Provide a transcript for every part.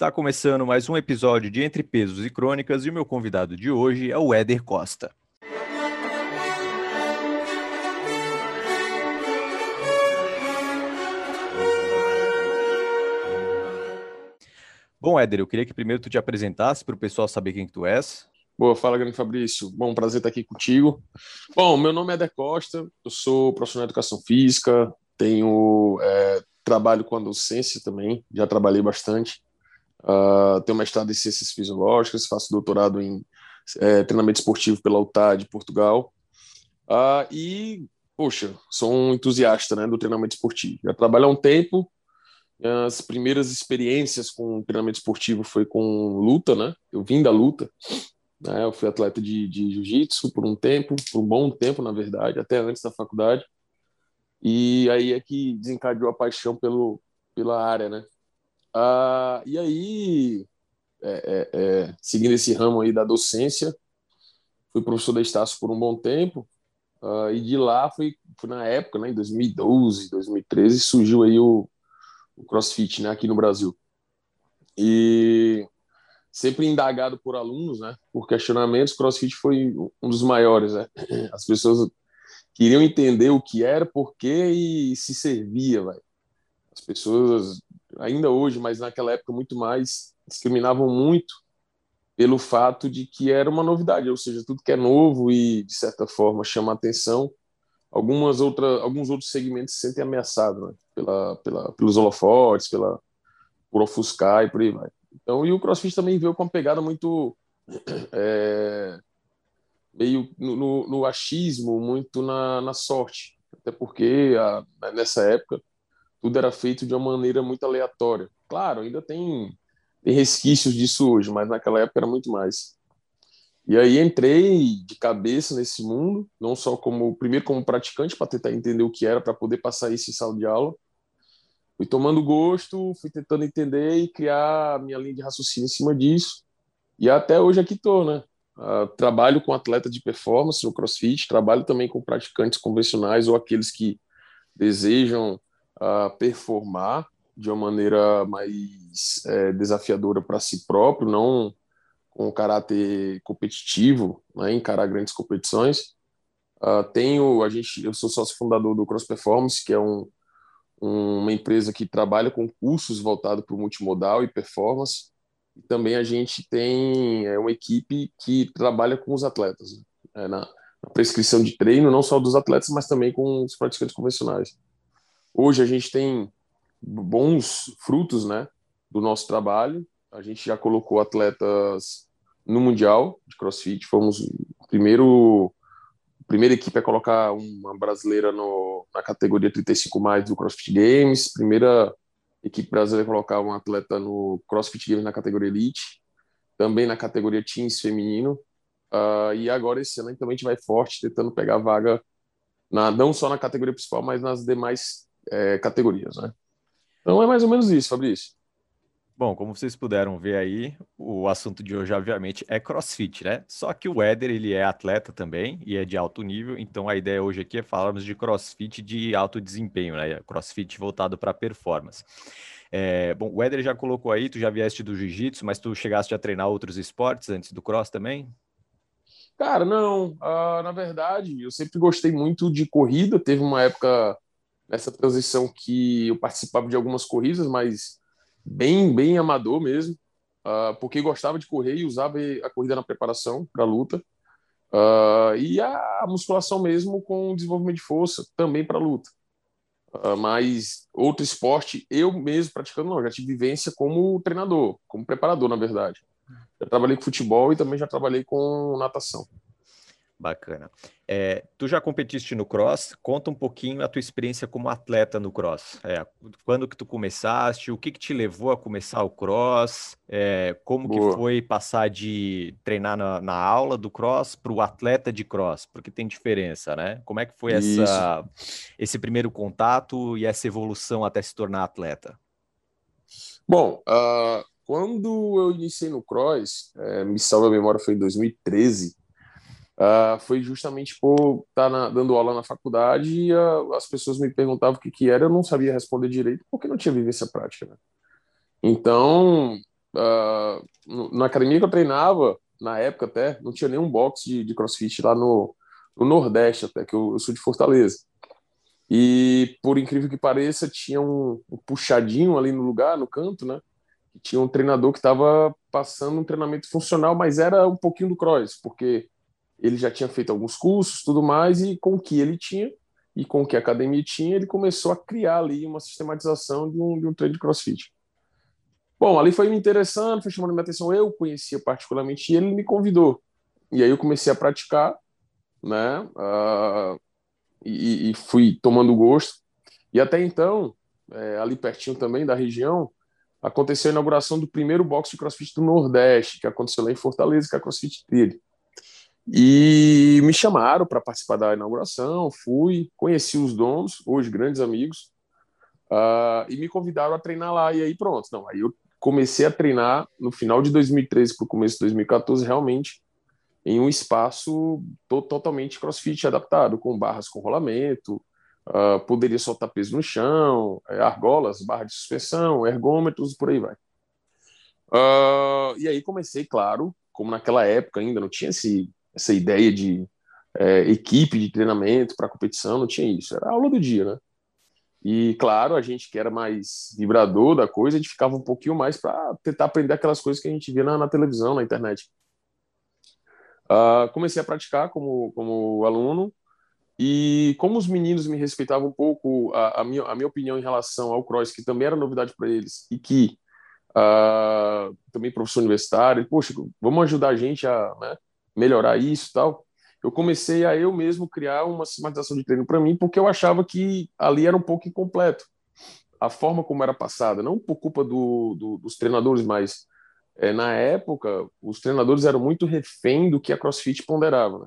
Está começando mais um episódio de Entre Pesos e Crônicas e o meu convidado de hoje é o Éder Costa. Bom, Éder, eu queria que primeiro tu te apresentasse para o pessoal saber quem que tu és. Boa, fala, grande Fabrício. Bom, prazer estar aqui contigo. Bom, meu nome é Éder Costa, eu sou profissional de educação física, tenho é, trabalho com a docência também, já trabalhei bastante. Uh, tenho mestrado em ciências fisiológicas, faço doutorado em é, treinamento esportivo pela UTA de Portugal. Uh, e, poxa, sou um entusiasta né, do treinamento esportivo. Já trabalho há um tempo. As primeiras experiências com treinamento esportivo foi com luta, né? Eu vim da luta. Né? Eu fui atleta de, de jiu-jitsu por um tempo, por um bom tempo, na verdade, até antes da faculdade. E aí é que desencadeou a paixão pelo, pela área, né? Ah, e aí, é, é, é, seguindo esse ramo aí da docência, fui professor da Estácio por um bom tempo, ah, e de lá foi, foi na época, né, em 2012, 2013, surgiu aí o, o CrossFit, né, aqui no Brasil. E sempre indagado por alunos, né, por questionamentos, CrossFit foi um dos maiores, né? As pessoas queriam entender o que era, por quê e se servia, velho. As pessoas ainda hoje, mas naquela época muito mais, discriminavam muito pelo fato de que era uma novidade, ou seja, tudo que é novo e de certa forma chama atenção, algumas alguns outros segmentos se sentem ameaçados né? pela, pela, pelos holofotes, pela, por ofuscar e por aí vai. Então, e o CrossFit também veio com uma pegada muito é, meio no, no, no, achismo, muito na, na sorte, até porque a, nessa época tudo era feito de uma maneira muito aleatória. Claro, ainda tem, tem resquícios disso hoje, mas naquela época era muito mais. E aí entrei de cabeça nesse mundo, não só como primeiro como praticante para tentar entender o que era para poder passar isso em sala de aula. Fui tomando gosto, fui tentando entender e criar a minha linha de raciocínio em cima disso. E até hoje aqui estou, né? Uh, trabalho com atleta de performance no CrossFit, trabalho também com praticantes convencionais ou aqueles que desejam uh, performar de uma maneira mais é, desafiadora para si próprio, não com caráter competitivo, né, encarar grandes competições. Uh, tenho, a gente, eu sou sócio fundador do Cross Performance, que é um, um, uma empresa que trabalha com cursos voltados para o multimodal e performance. E também a gente tem é, uma equipe que trabalha com os atletas, né, na, na prescrição de treino, não só dos atletas, mas também com os praticantes convencionais. Hoje a gente tem bons frutos, né, do nosso trabalho. A gente já colocou atletas no mundial de CrossFit. Fomos o primeiro primeira equipe a colocar uma brasileira no, na categoria 35 mais do CrossFit Games. Primeira equipe brasileira a colocar um atleta no CrossFit Games na categoria Elite. Também na categoria Teams feminino. Uh, e agora esse ano também a gente vai forte, tentando pegar vaga na, não só na categoria principal, mas nas demais é, categorias, né? Então é mais ou menos isso, Fabrício. Bom, como vocês puderam ver aí, o assunto de hoje, obviamente, é crossfit, né? Só que o Éder, ele é atleta também e é de alto nível, então a ideia hoje aqui é falarmos de crossfit de alto desempenho, né? Crossfit voltado para performance. É, bom, o Éder já colocou aí, tu já vieste do jiu-jitsu, mas tu chegaste a treinar outros esportes antes do cross também? Cara, não. Uh, na verdade, eu sempre gostei muito de corrida. Teve uma época nessa transição que eu participava de algumas corridas, mas bem, bem amador mesmo, uh, porque gostava de correr e usava a corrida na preparação para a luta. Uh, e a musculação mesmo com desenvolvimento de força também para luta. Uh, mas outro esporte, eu mesmo praticando, não, já tive vivência como treinador, como preparador, na verdade. Já trabalhei com futebol e também já trabalhei com natação. Bacana. É, tu já competiste no cross? Conta um pouquinho a tua experiência como atleta no cross. É, quando que tu começaste? O que que te levou a começar o cross? É, como Boa. que foi passar de treinar na, na aula do cross para o atleta de cross? Porque tem diferença, né? Como é que foi essa, esse primeiro contato e essa evolução até se tornar atleta? Bom, uh, quando eu iniciei no cross, é, me salva a memória, foi em 2013 uh, foi justamente por estar tá dando aula na faculdade e uh, as pessoas me perguntavam o que, que era, eu não sabia responder direito porque não tinha vivência prática. Né? Então, uh, na academia que eu treinava, na época até, não tinha nenhum box de, de crossfit lá no, no Nordeste, até, que eu, eu, sou de Fortaleza. E, por incrível que pareça, tinha um, um puxadinho ali no lugar, no canto, né? tinha um treinador que estava passando um treinamento funcional, mas era um pouquinho do cross, porque ele já tinha feito alguns cursos, tudo mais, e com o que ele tinha e com o que a academia tinha, ele começou a criar ali uma sistematização de um, de um treino de crossfit. Bom, ali foi me interessando, foi chamando minha atenção. Eu conhecia particularmente e ele me convidou. E aí eu comecei a praticar, né? Uh, e, e, fui tomando gosto. E até então, é, ali pertinho também da região, aconteceu a inauguração do primeiro box de crossfit do Nordeste, que aconteceu lá em Fortaleza, que é a CrossFit dele. E me chamaram para participar da inauguração, fui, conheci os donos, hoje grandes amigos, uh, e me convidaram a treinar lá. E aí pronto, não, aí eu comecei a treinar no final de 2013 para o começo de 2014, realmente em um espaço to totalmente crossfit adaptado, com barras com rolamento, uh, poderia soltar peso no chão, é, argolas, barra de suspensão, ergômetros, por aí vai. Uh, e aí comecei, claro, como naquela época ainda não tinha esse, essa ideia de é, equipe de treinamento para competição, não tinha isso, era aula do dia, né? E claro, a gente que era mais vibrador da coisa, a gente ficava um pouquinho mais para tentar aprender aquelas coisas que a gente via na, na televisão, na internet. Uh, comecei a praticar como, como aluno, e como os meninos me respeitavam um pouco, a, a, minha, a minha opinião em relação ao cross, que também era novidade para eles, e que uh, também professor universitário, poxa, vamos ajudar a gente a né, melhorar isso tal eu comecei a eu mesmo criar uma sistematização de treino para mim, porque eu achava que ali era um pouco incompleto. A forma como era passada, não por culpa do, do, dos treinadores, mas é, na época, os treinadores eram muito refém do que a CrossFit ponderava. Né?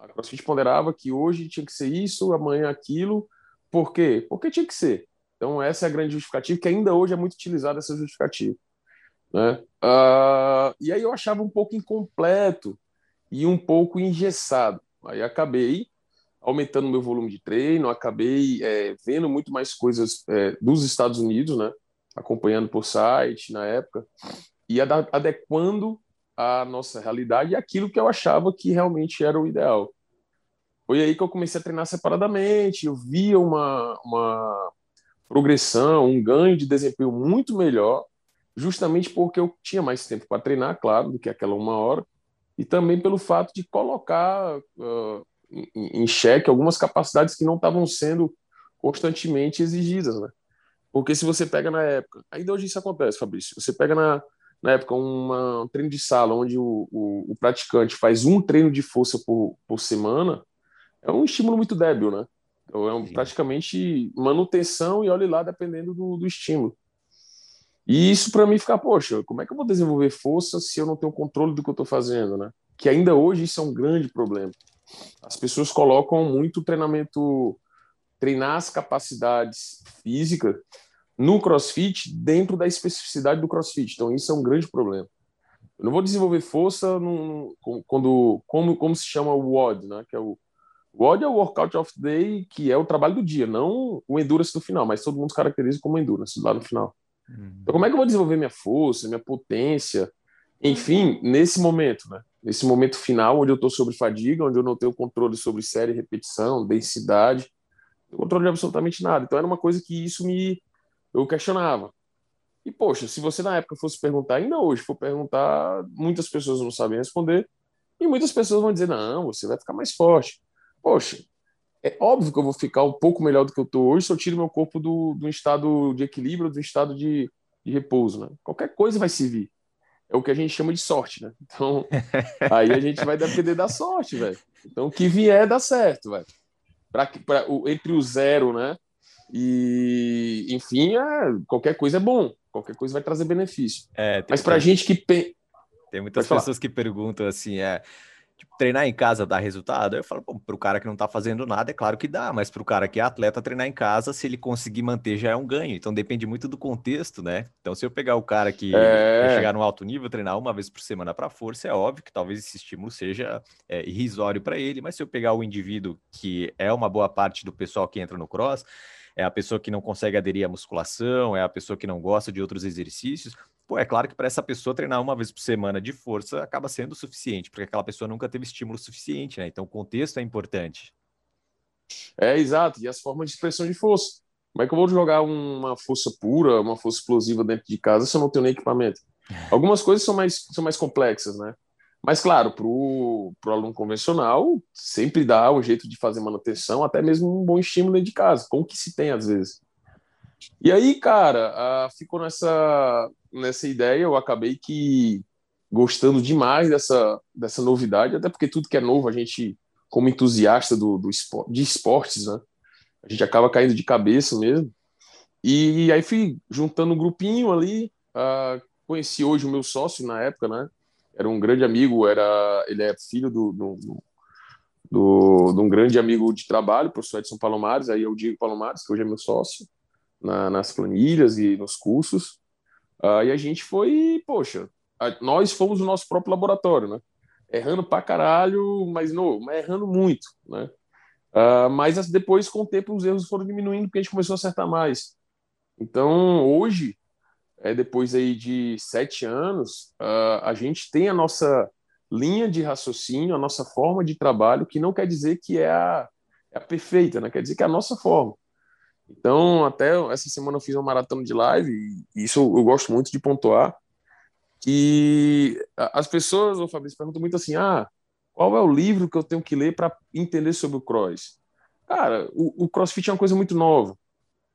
A CrossFit ponderava que hoje tinha que ser isso, amanhã aquilo. Por quê? Porque tinha que ser. Então, essa é a grande justificativa, que ainda hoje é muito utilizada essa justificativa. Né? Uh, e aí eu achava um pouco incompleto e um pouco engessado. Aí acabei aumentando meu volume de treino, acabei é, vendo muito mais coisas é, dos Estados Unidos, né? acompanhando por site na época, e adequando a nossa realidade aquilo que eu achava que realmente era o ideal. Foi aí que eu comecei a treinar separadamente, eu via uma, uma progressão, um ganho de desempenho muito melhor, justamente porque eu tinha mais tempo para treinar, claro, do que aquela uma hora, e também pelo fato de colocar uh, em, em xeque algumas capacidades que não estavam sendo constantemente exigidas, né? Porque se você pega na época, ainda hoje isso acontece, Fabrício, você pega na, na época uma, um treino de sala onde o, o, o, praticante faz um treino de força por, por semana, é um estímulo muito débil, né? Então, é um, praticamente manutenção e olhe lá dependendo do, do estímulo. E isso para mim fica, poxa, como é que eu vou desenvolver força se eu não tenho controle do que eu estou fazendo, né? Que ainda hoje isso é um grande problema. As pessoas colocam muito treinamento, treinar as capacidades físicas no CrossFit dentro da especificidade do CrossFit. Então isso é um grande problema. Eu não vou desenvolver força quando como como se chama o WOD, né? Que é o WOD é o Workout of Day, que é o trabalho do dia, não o endurance do final, mas todo mundo caracteriza como endurance lá no final. Então, como é que eu vou desenvolver minha força, minha potência? Enfim, nesse momento, né? Nesse momento final, onde eu estou sobre fadiga, onde eu não tenho controle sobre série, repetição, densidade, não controle de absolutamente nada. Então, era uma coisa que isso me. Eu questionava. E, poxa, se você na época fosse perguntar, ainda hoje for perguntar, muitas pessoas não sabem responder, e muitas pessoas vão dizer: não, você vai ficar mais forte. Poxa, é óbvio que eu vou ficar um pouco melhor do que eu estou hoje se eu tiro meu corpo do, do estado de equilíbrio, do estado de, de repouso, né? Qualquer coisa vai servir. É o que a gente chama de sorte, né? Então, aí a gente vai depender da sorte, velho. Então, o que vier dá certo, velho. Entre o zero, né? E, enfim, é, qualquer coisa é bom. Qualquer coisa vai trazer benefício. É, Mas para a gente que. Pe... Tem muitas pessoas que perguntam assim: é, Tipo, treinar em casa dá resultado? Eu falo, para o cara que não está fazendo nada, é claro que dá, mas para o cara que é atleta, treinar em casa, se ele conseguir manter, já é um ganho. Então depende muito do contexto, né? Então, se eu pegar o cara que é... chegar no alto nível, treinar uma vez por semana para força, é óbvio que talvez esse estímulo seja é, irrisório para ele, mas se eu pegar o indivíduo que é uma boa parte do pessoal que entra no cross, é a pessoa que não consegue aderir à musculação, é a pessoa que não gosta de outros exercícios. Pô, é claro que para essa pessoa treinar uma vez por semana de força acaba sendo suficiente, porque aquela pessoa nunca teve estímulo suficiente, né? Então o contexto é importante. É, exato. E as formas de expressão de força. Como é que eu vou jogar uma força pura, uma força explosiva dentro de casa se eu não tenho nem equipamento? Algumas coisas são mais, são mais complexas, né? Mas, claro, para o aluno convencional, sempre dá um jeito de fazer manutenção, até mesmo um bom estímulo dentro de casa, como que se tem às vezes. E aí, cara, ficou nessa, nessa ideia, eu acabei que gostando demais dessa, dessa novidade, até porque tudo que é novo, a gente, como entusiasta do, do esporte, de esportes, né, a gente acaba caindo de cabeça mesmo. E aí fui juntando um grupinho ali, uh, conheci hoje o meu sócio na época, né, era um grande amigo, era ele é filho do, do, do, de um grande amigo de trabalho, professor Edson Palomares, aí é o Diego Palomares, que hoje é meu sócio, na, nas planilhas e nos cursos. Uh, e a gente foi, poxa, a, nós fomos o nosso próprio laboratório, né? Errando pra caralho, mas não, errando muito, né? Uh, mas depois, com o tempo, os erros foram diminuindo porque a gente começou a acertar mais. Então, hoje, é, depois aí de sete anos, uh, a gente tem a nossa linha de raciocínio, a nossa forma de trabalho, que não quer dizer que é a, é a perfeita, né? quer dizer que é a nossa forma. Então, até essa semana eu fiz uma maratona de live, e isso eu gosto muito de pontuar, que as pessoas, o Fabrício, perguntam muito assim, ah, qual é o livro que eu tenho que ler para entender sobre o cross? Cara, o, o crossfit é uma coisa muito nova,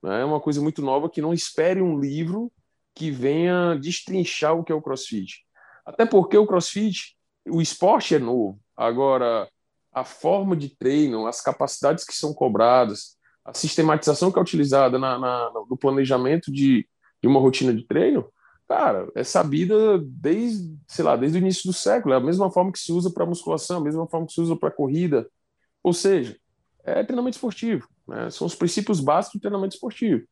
né? é uma coisa muito nova que não espere um livro que venha destrinchar o que é o CrossFit. Até porque o CrossFit, o esporte é novo. Agora, a forma de treino, as capacidades que são cobradas, a sistematização que é utilizada na, na, no planejamento de, de uma rotina de treino, cara, é sabida desde, sei lá, desde o início do século. É a mesma forma que se usa para musculação, a mesma forma que se usa para corrida. Ou seja, é treinamento esportivo. Né? São os princípios básicos do treinamento esportivo.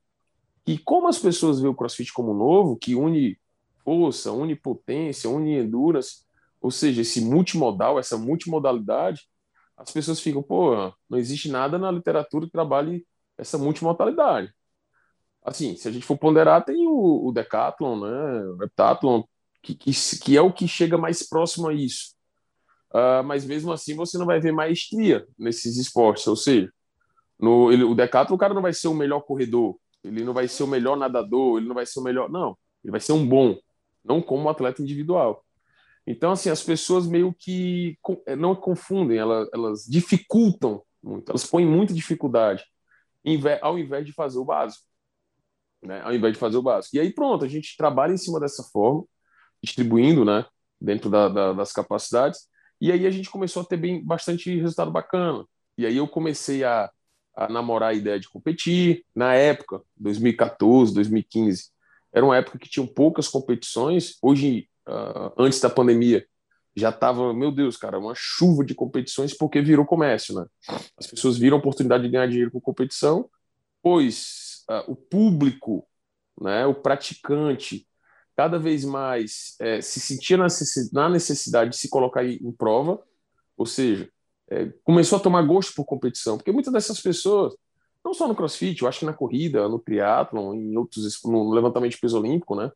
E como as pessoas veem o CrossFit como novo, que une força, une potência, une endurance, ou seja, esse multimodal, essa multimodalidade, as pessoas ficam, pô, não existe nada na literatura que trabalhe essa multimodalidade. Assim, se a gente for ponderar, tem o, o Decathlon, né, o Heptathlon, que, que, que, é o que chega mais próximo a isso. Uh, mas mesmo assim, você não vai ver maestria nesses esportes, ou seja, no, ele, o Decathlon, o cara não vai ser o melhor corredor, ele não vai ser o melhor nadador, ele não vai ser o melhor. Não, ele vai ser um bom, não como um atleta individual. Então, assim, as pessoas meio que eh, não confundem, elas, elas dificultam muito, elas põem muita dificuldade ao invés de fazer o básico. Né? Ao invés de fazer o básico. E aí, pronto, a gente trabalha em cima dessa forma, distribuindo, né, dentro da, da, das capacidades. E aí a gente começou a ter bem, bastante resultado bacana. E aí eu comecei a a namorar a ideia de competir. Na época, 2014, 2015, era uma época que tinham poucas competições. Hoje, uh, antes da pandemia, já estava, meu Deus, cara, uma chuva de competições porque virou comércio, né? As pessoas viram a oportunidade de ganhar dinheiro com competição, pois uh, o público, né, o praticante, cada vez mais é, se sentia na necessidade de se colocar em prova, ou seja, é, começou a tomar gosto por competição, porque muitas dessas pessoas, não só no CrossFit, eu acho que na corrida, no triatlon, em outros, no levantamento de peso olímpico, né?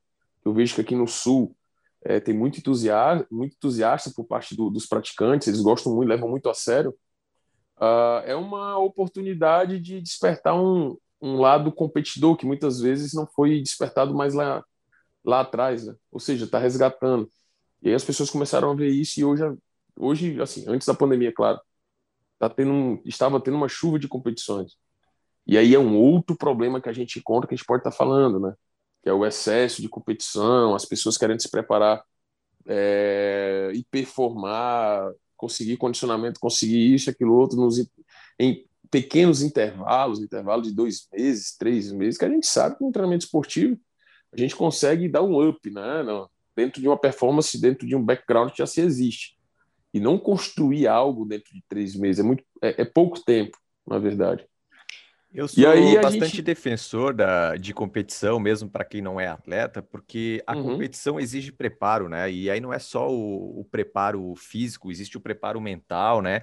Eu vejo que aqui no Sul é, tem muito entusiasta, muito entusiasta por parte do, dos praticantes, eles gostam muito, levam muito a sério. Uh, é uma oportunidade de despertar um, um lado competidor que muitas vezes não foi despertado mais lá, lá atrás, né? Ou seja, está resgatando. E aí as pessoas começaram a ver isso e hoje hoje, assim, antes da pandemia, claro, tá tendo um, estava tendo uma chuva de competições. E aí é um outro problema que a gente encontra que a gente pode estar tá falando, né? Que é o excesso de competição, as pessoas querendo se preparar é, e performar, conseguir condicionamento, conseguir isso, aquilo outro, nos, em pequenos intervalos, intervalo de dois meses, três meses, que a gente sabe que no treinamento esportivo a gente consegue dar um up, né? Dentro de uma performance, dentro de um background que já se existe e não construir algo dentro de três meses é muito é, é pouco tempo, na verdade. Eu sou bastante gente... defensor da, de competição, mesmo para quem não é atleta, porque a uhum. competição exige preparo, né? E aí não é só o, o, preparo físico, existe o preparo mental, né?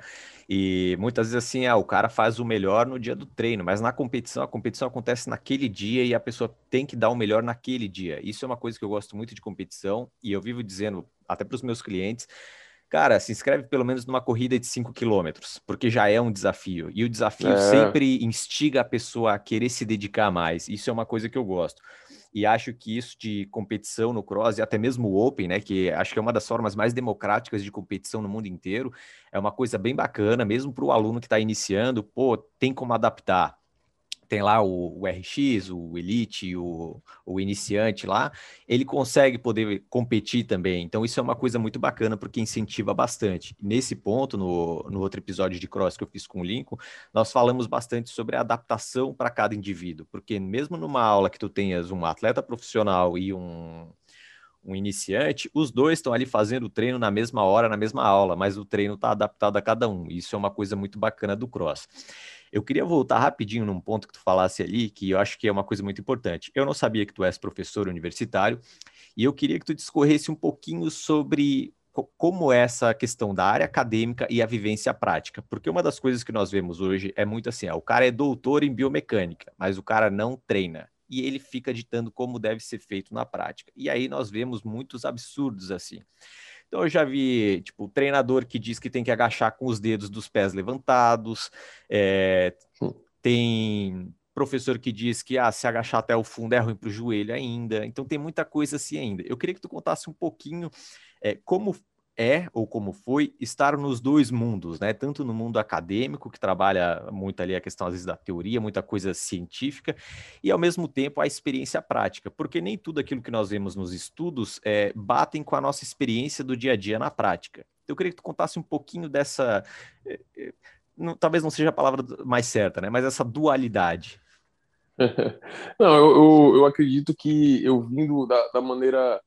E muitas vezes assim, ah, o cara faz o melhor no dia do treino, mas na competição, a competição acontece naquele dia e a pessoa tem que dar o melhor naquele dia. Isso é uma coisa que eu gosto muito de competição e eu vivo dizendo até para os meus clientes cara, se inscreve pelo menos numa corrida de 5 quilômetros, porque já é um desafio. E o desafio é. sempre instiga a pessoa a querer se dedicar mais. Isso é uma coisa que eu gosto. E acho que isso de competição no cross e até mesmo o Open, né, que acho que é uma das formas mais democráticas de competição no mundo inteiro, é uma coisa bem bacana, mesmo para o aluno que está iniciando, pô, tem como adaptar tem lá o, o, RX, o Elite, o, o iniciante lá, ele consegue poder competir também. Então, isso é uma coisa muito bacana, porque incentiva bastante. Nesse ponto, no, no outro episódio de Cross que eu fiz com o Lincoln, nós falamos bastante sobre a adaptação para cada indivíduo, porque mesmo numa aula que tu tenhas um atleta profissional e um, um iniciante, os dois estão ali fazendo o treino na mesma hora, na mesma aula, mas o treino está adaptado a cada um. Isso é uma coisa muito bacana do cross. Eu queria voltar rapidinho num ponto que tu falasse ali, que eu acho que é uma coisa muito importante. Eu não sabia que tu és professor universitário, e eu queria que tu discorresse um pouquinho sobre como é essa questão da área acadêmica e a vivência prática, porque uma das coisas que nós vemos hoje é muito assim, ó, o cara é doutor em biomecânica, mas o cara não treina e ele fica ditando como deve ser feito na prática. E aí nós vemos muitos absurdos assim. Então eu já vi, tipo, treinador que diz que tem que agachar com os dedos dos pés levantados, é, tem professor que diz que ah, se agachar até o fundo é ruim para o joelho ainda. Então tem muita coisa assim ainda. Eu queria que tu contasse um pouquinho é, como é ou como foi estar nos dois mundos, né? Tanto no mundo acadêmico, que trabalha muito ali a questão às vezes da teoria, muita coisa científica, e ao mesmo tempo a experiência prática, porque nem tudo aquilo que nós vemos nos estudos é, batem com a nossa experiência do dia a dia na prática. Eu queria que tu contasse um pouquinho dessa, é, é, não, talvez não seja a palavra mais certa, né? Mas essa dualidade. Não, eu, eu, eu acredito que eu vindo da, da maneira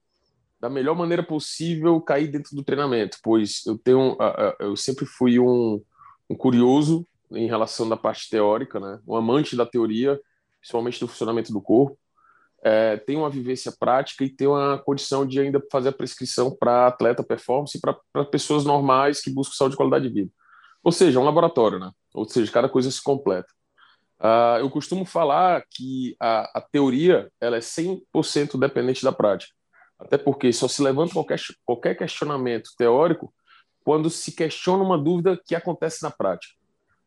da melhor maneira possível cair dentro do treinamento, pois eu tenho, eu sempre fui um, um curioso em relação da parte teórica, né? Um amante da teoria, principalmente do funcionamento do corpo. É, tem uma vivência prática e tem uma condição de ainda fazer a prescrição para atleta performance e para pessoas normais que buscam saúde e qualidade de vida. Ou seja, um laboratório, né? Ou seja, cada coisa se completa. Uh, eu costumo falar que a, a teoria ela é 100% dependente da prática. Até porque só se levanta qualquer, qualquer questionamento teórico quando se questiona uma dúvida que acontece na prática.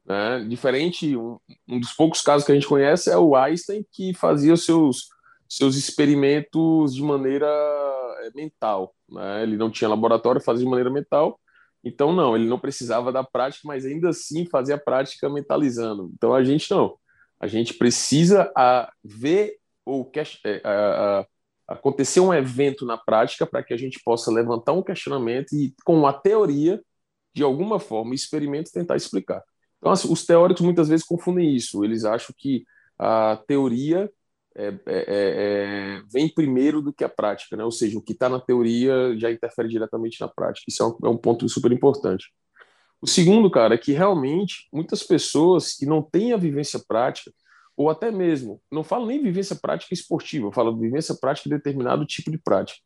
Né? Diferente, um, um, dos poucos casos que a gente conhece é o Einstein, que fazia seus, seus experimentos de maneira é, mental. Né? Ele não tinha laboratório, fazia de maneira mental. Então, não, ele não precisava da prática, mas ainda assim fazia a prática mentalizando. Então, a gente não. A gente precisa a, ver ou a, a, acontecer um evento na prática para que a gente possa levantar um questionamento e, com a teoria, de alguma forma, experimento tentar explicar. Então, assim, os teóricos muitas vezes confundem isso. Eles acham que a teoria é, é, é, é vem primeiro do que a prática, né? ou seja, o que está na teoria já interfere diretamente na prática. Isso é um, é um ponto super importante. O segundo, cara, é que realmente muitas pessoas que não têm a vivência prática, ou até mesmo, não falo nem vivência prática esportiva, eu falo vivência prática de determinado tipo de prática.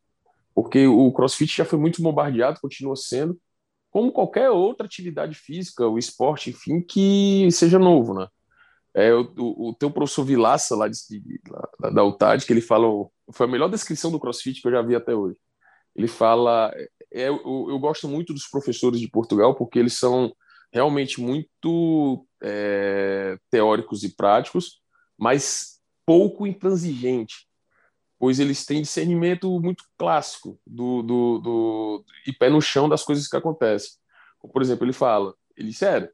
Porque o crossfit já foi muito bombardeado, continua sendo, como qualquer outra atividade física, o esporte, enfim, que seja novo, né? É, o, o, o teu professor Vilaça, lá, de, lá da UTAD, que ele fala, foi a melhor descrição do crossfit que eu já vi até hoje. Ele fala, é, eu, eu gosto muito dos professores de Portugal, porque eles são realmente muito é, teóricos e práticos, mas pouco intransigente, pois eles têm discernimento muito clássico do, do, do e pé no chão das coisas que acontecem. Por exemplo, ele fala, ele sério,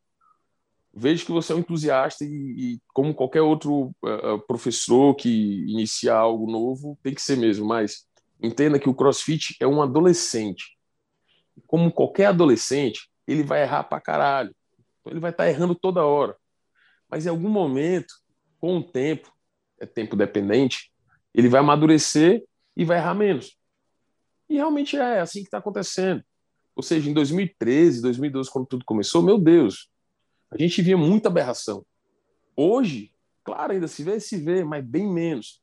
vejo que você é um entusiasta e, e como qualquer outro uh, professor que inicia algo novo, tem que ser mesmo, mas entenda que o CrossFit é um adolescente. Como qualquer adolescente, ele vai errar pra caralho. Então, ele vai estar tá errando toda hora. Mas em algum momento com o tempo, é tempo dependente, ele vai amadurecer e vai errar menos. E realmente é assim que está acontecendo. Ou seja, em 2013, 2012, quando tudo começou, meu Deus, a gente via muita aberração. Hoje, Claro, ainda se vê, se vê, mas bem menos.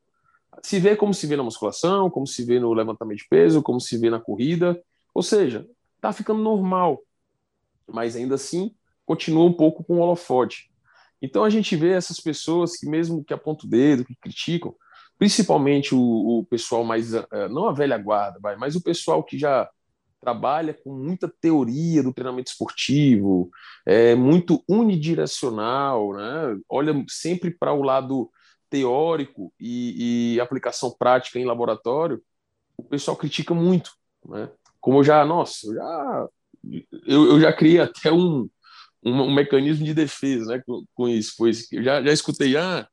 Se vê como se vê na musculação, como se vê no levantamento de peso, como se vê na corrida. Ou seja, tá ficando normal. Mas ainda assim, continua um pouco com o holofote. Então a gente vê essas pessoas que, mesmo que apontam o dedo, que criticam, principalmente o, o pessoal mais, uh, não a velha guarda, vai, mas o pessoal que já trabalha com muita teoria do treinamento esportivo, é muito unidirecional, né? olha sempre para o lado teórico e, e, aplicação prática em laboratório, o pessoal critica muito. Né? Como eu já, nossa, já, eu, eu já criei até um, um, um, mecanismo de defesa né, com, com isso, pois eu já, já escutei, ah,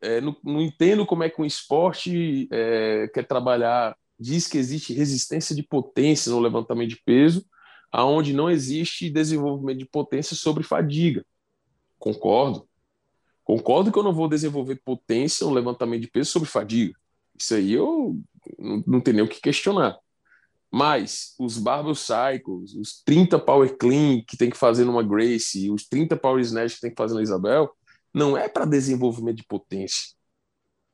é, não, não, entendo como é que um esporte é, quer trabalhar, diz que existe resistência de potência no levantamento de peso, aonde não existe desenvolvimento de potência sobre fadiga. Concordo. Concordo que eu não vou desenvolver potência no levantamento de peso sobre fadiga. Isso aí eu não, não tenho nem o que questionar. Mas os barbell cycles, os 30 power clean que tem que fazer numa Grace, os 30 power snatch que tem que fazer na Isabel, não é para desenvolvimento de potência.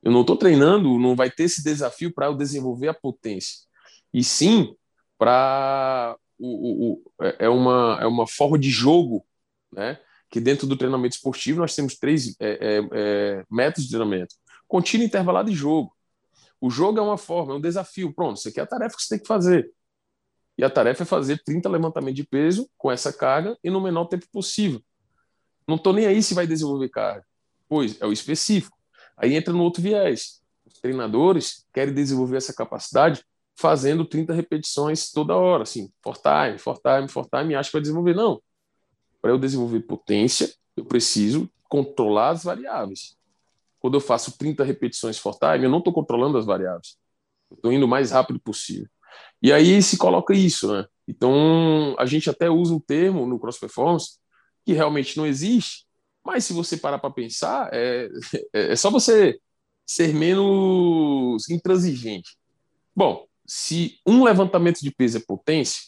Eu não estou treinando, não vai ter esse desafio para eu desenvolver a potência. E sim para o, o, o, é, é uma é uma forma de jogo, né? Que dentro do treinamento esportivo nós temos três é, é, é, métodos de treinamento: contínuo, intervalado e jogo. O jogo é uma forma, é um desafio. Pronto, isso aqui é a tarefa que você tem que fazer. E a tarefa é fazer 30 levantamentos de peso com essa carga e no menor tempo possível. Não estou nem aí se vai desenvolver carga. Pois é o específico. Aí entra no outro viés. Os treinadores querem desenvolver essa capacidade fazendo 30 repetições toda hora, assim, for time, for time, for time, acho que vai desenvolver. Não. Para eu desenvolver potência, eu preciso controlar as variáveis. Quando eu faço 30 repetições for time, eu não estou controlando as variáveis. Estou indo o mais rápido possível. E aí se coloca isso, né? Então, a gente até usa um termo no cross performance que realmente não existe, mas se você parar para pensar, é, é, é só você ser menos intransigente. Bom, se um levantamento de peso é potência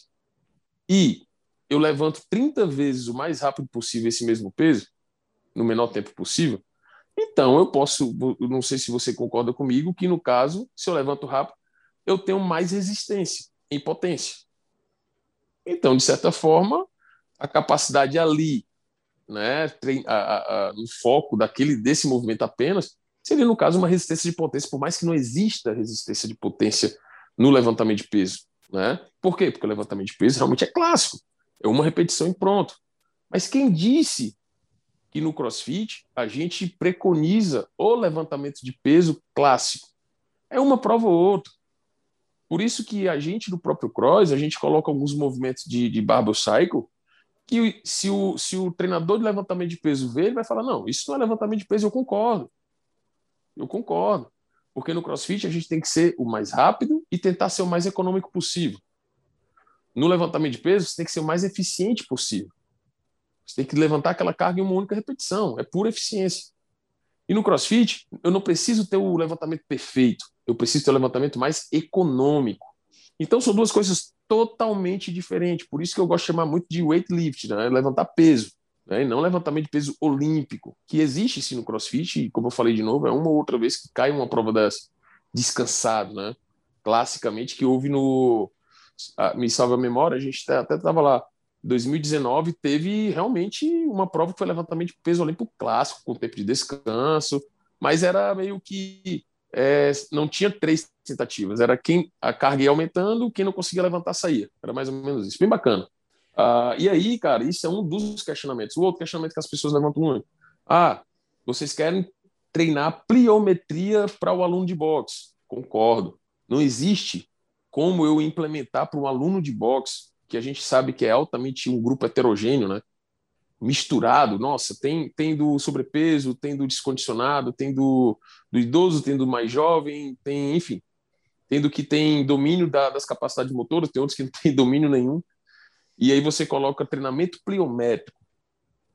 e eu levanto 30 vezes o mais rápido possível esse mesmo peso, no menor tempo possível, então eu posso, não sei se você concorda comigo, que no caso, se eu levanto rápido, eu tenho mais resistência em potência. Então, de certa forma, a capacidade ali, né, a, a, no foco daquele desse movimento apenas, seria no caso uma resistência de potência, por mais que não exista resistência de potência no levantamento de peso, né? Por quê? Porque o levantamento de peso realmente é clássico, é uma repetição e pronto. Mas quem disse que no CrossFit a gente preconiza o levantamento de peso clássico? É uma prova ou outra. Por isso que a gente, do próprio cross, a gente coloca alguns movimentos de, de barbell cycle que se o, se o treinador de levantamento de peso ver, ele vai falar: não, isso não é levantamento de peso, eu concordo. Eu concordo. Porque no crossfit a gente tem que ser o mais rápido e tentar ser o mais econômico possível. No levantamento de peso, você tem que ser o mais eficiente possível. Você tem que levantar aquela carga em uma única repetição. É pura eficiência. E no crossfit, eu não preciso ter o levantamento perfeito. Eu preciso ter o levantamento mais econômico. Então, são duas coisas totalmente diferente. Por isso que eu gosto de chamar muito de weightlifting, né? levantar peso, né? e não levantamento de peso olímpico, que existe sim no CrossFit, e como eu falei de novo, é uma ou outra vez que cai uma prova dessa, descansado, né? Classicamente, que houve no. me salva a memória, a gente até estava lá. 2019 teve realmente uma prova que foi levantamento de peso olímpico clássico, com tempo de descanso, mas era meio que é, não tinha três tentativas, era quem a carga ia aumentando, quem não conseguia levantar saía. Era mais ou menos isso, bem bacana. Uh, e aí, cara, isso é um dos questionamentos. O outro questionamento que as pessoas levantam muito: ah, vocês querem treinar pliometria para o aluno de boxe? Concordo. Não existe como eu implementar para um aluno de boxe, que a gente sabe que é altamente um grupo heterogêneo, né? misturado. Nossa, tem, tem do sobrepeso, tem do descondicionado, tem do, do idoso, tem do mais jovem, tem, enfim, tem do que tem domínio da, das capacidades motoras, tem outros que não tem domínio nenhum. E aí você coloca treinamento pliométrico.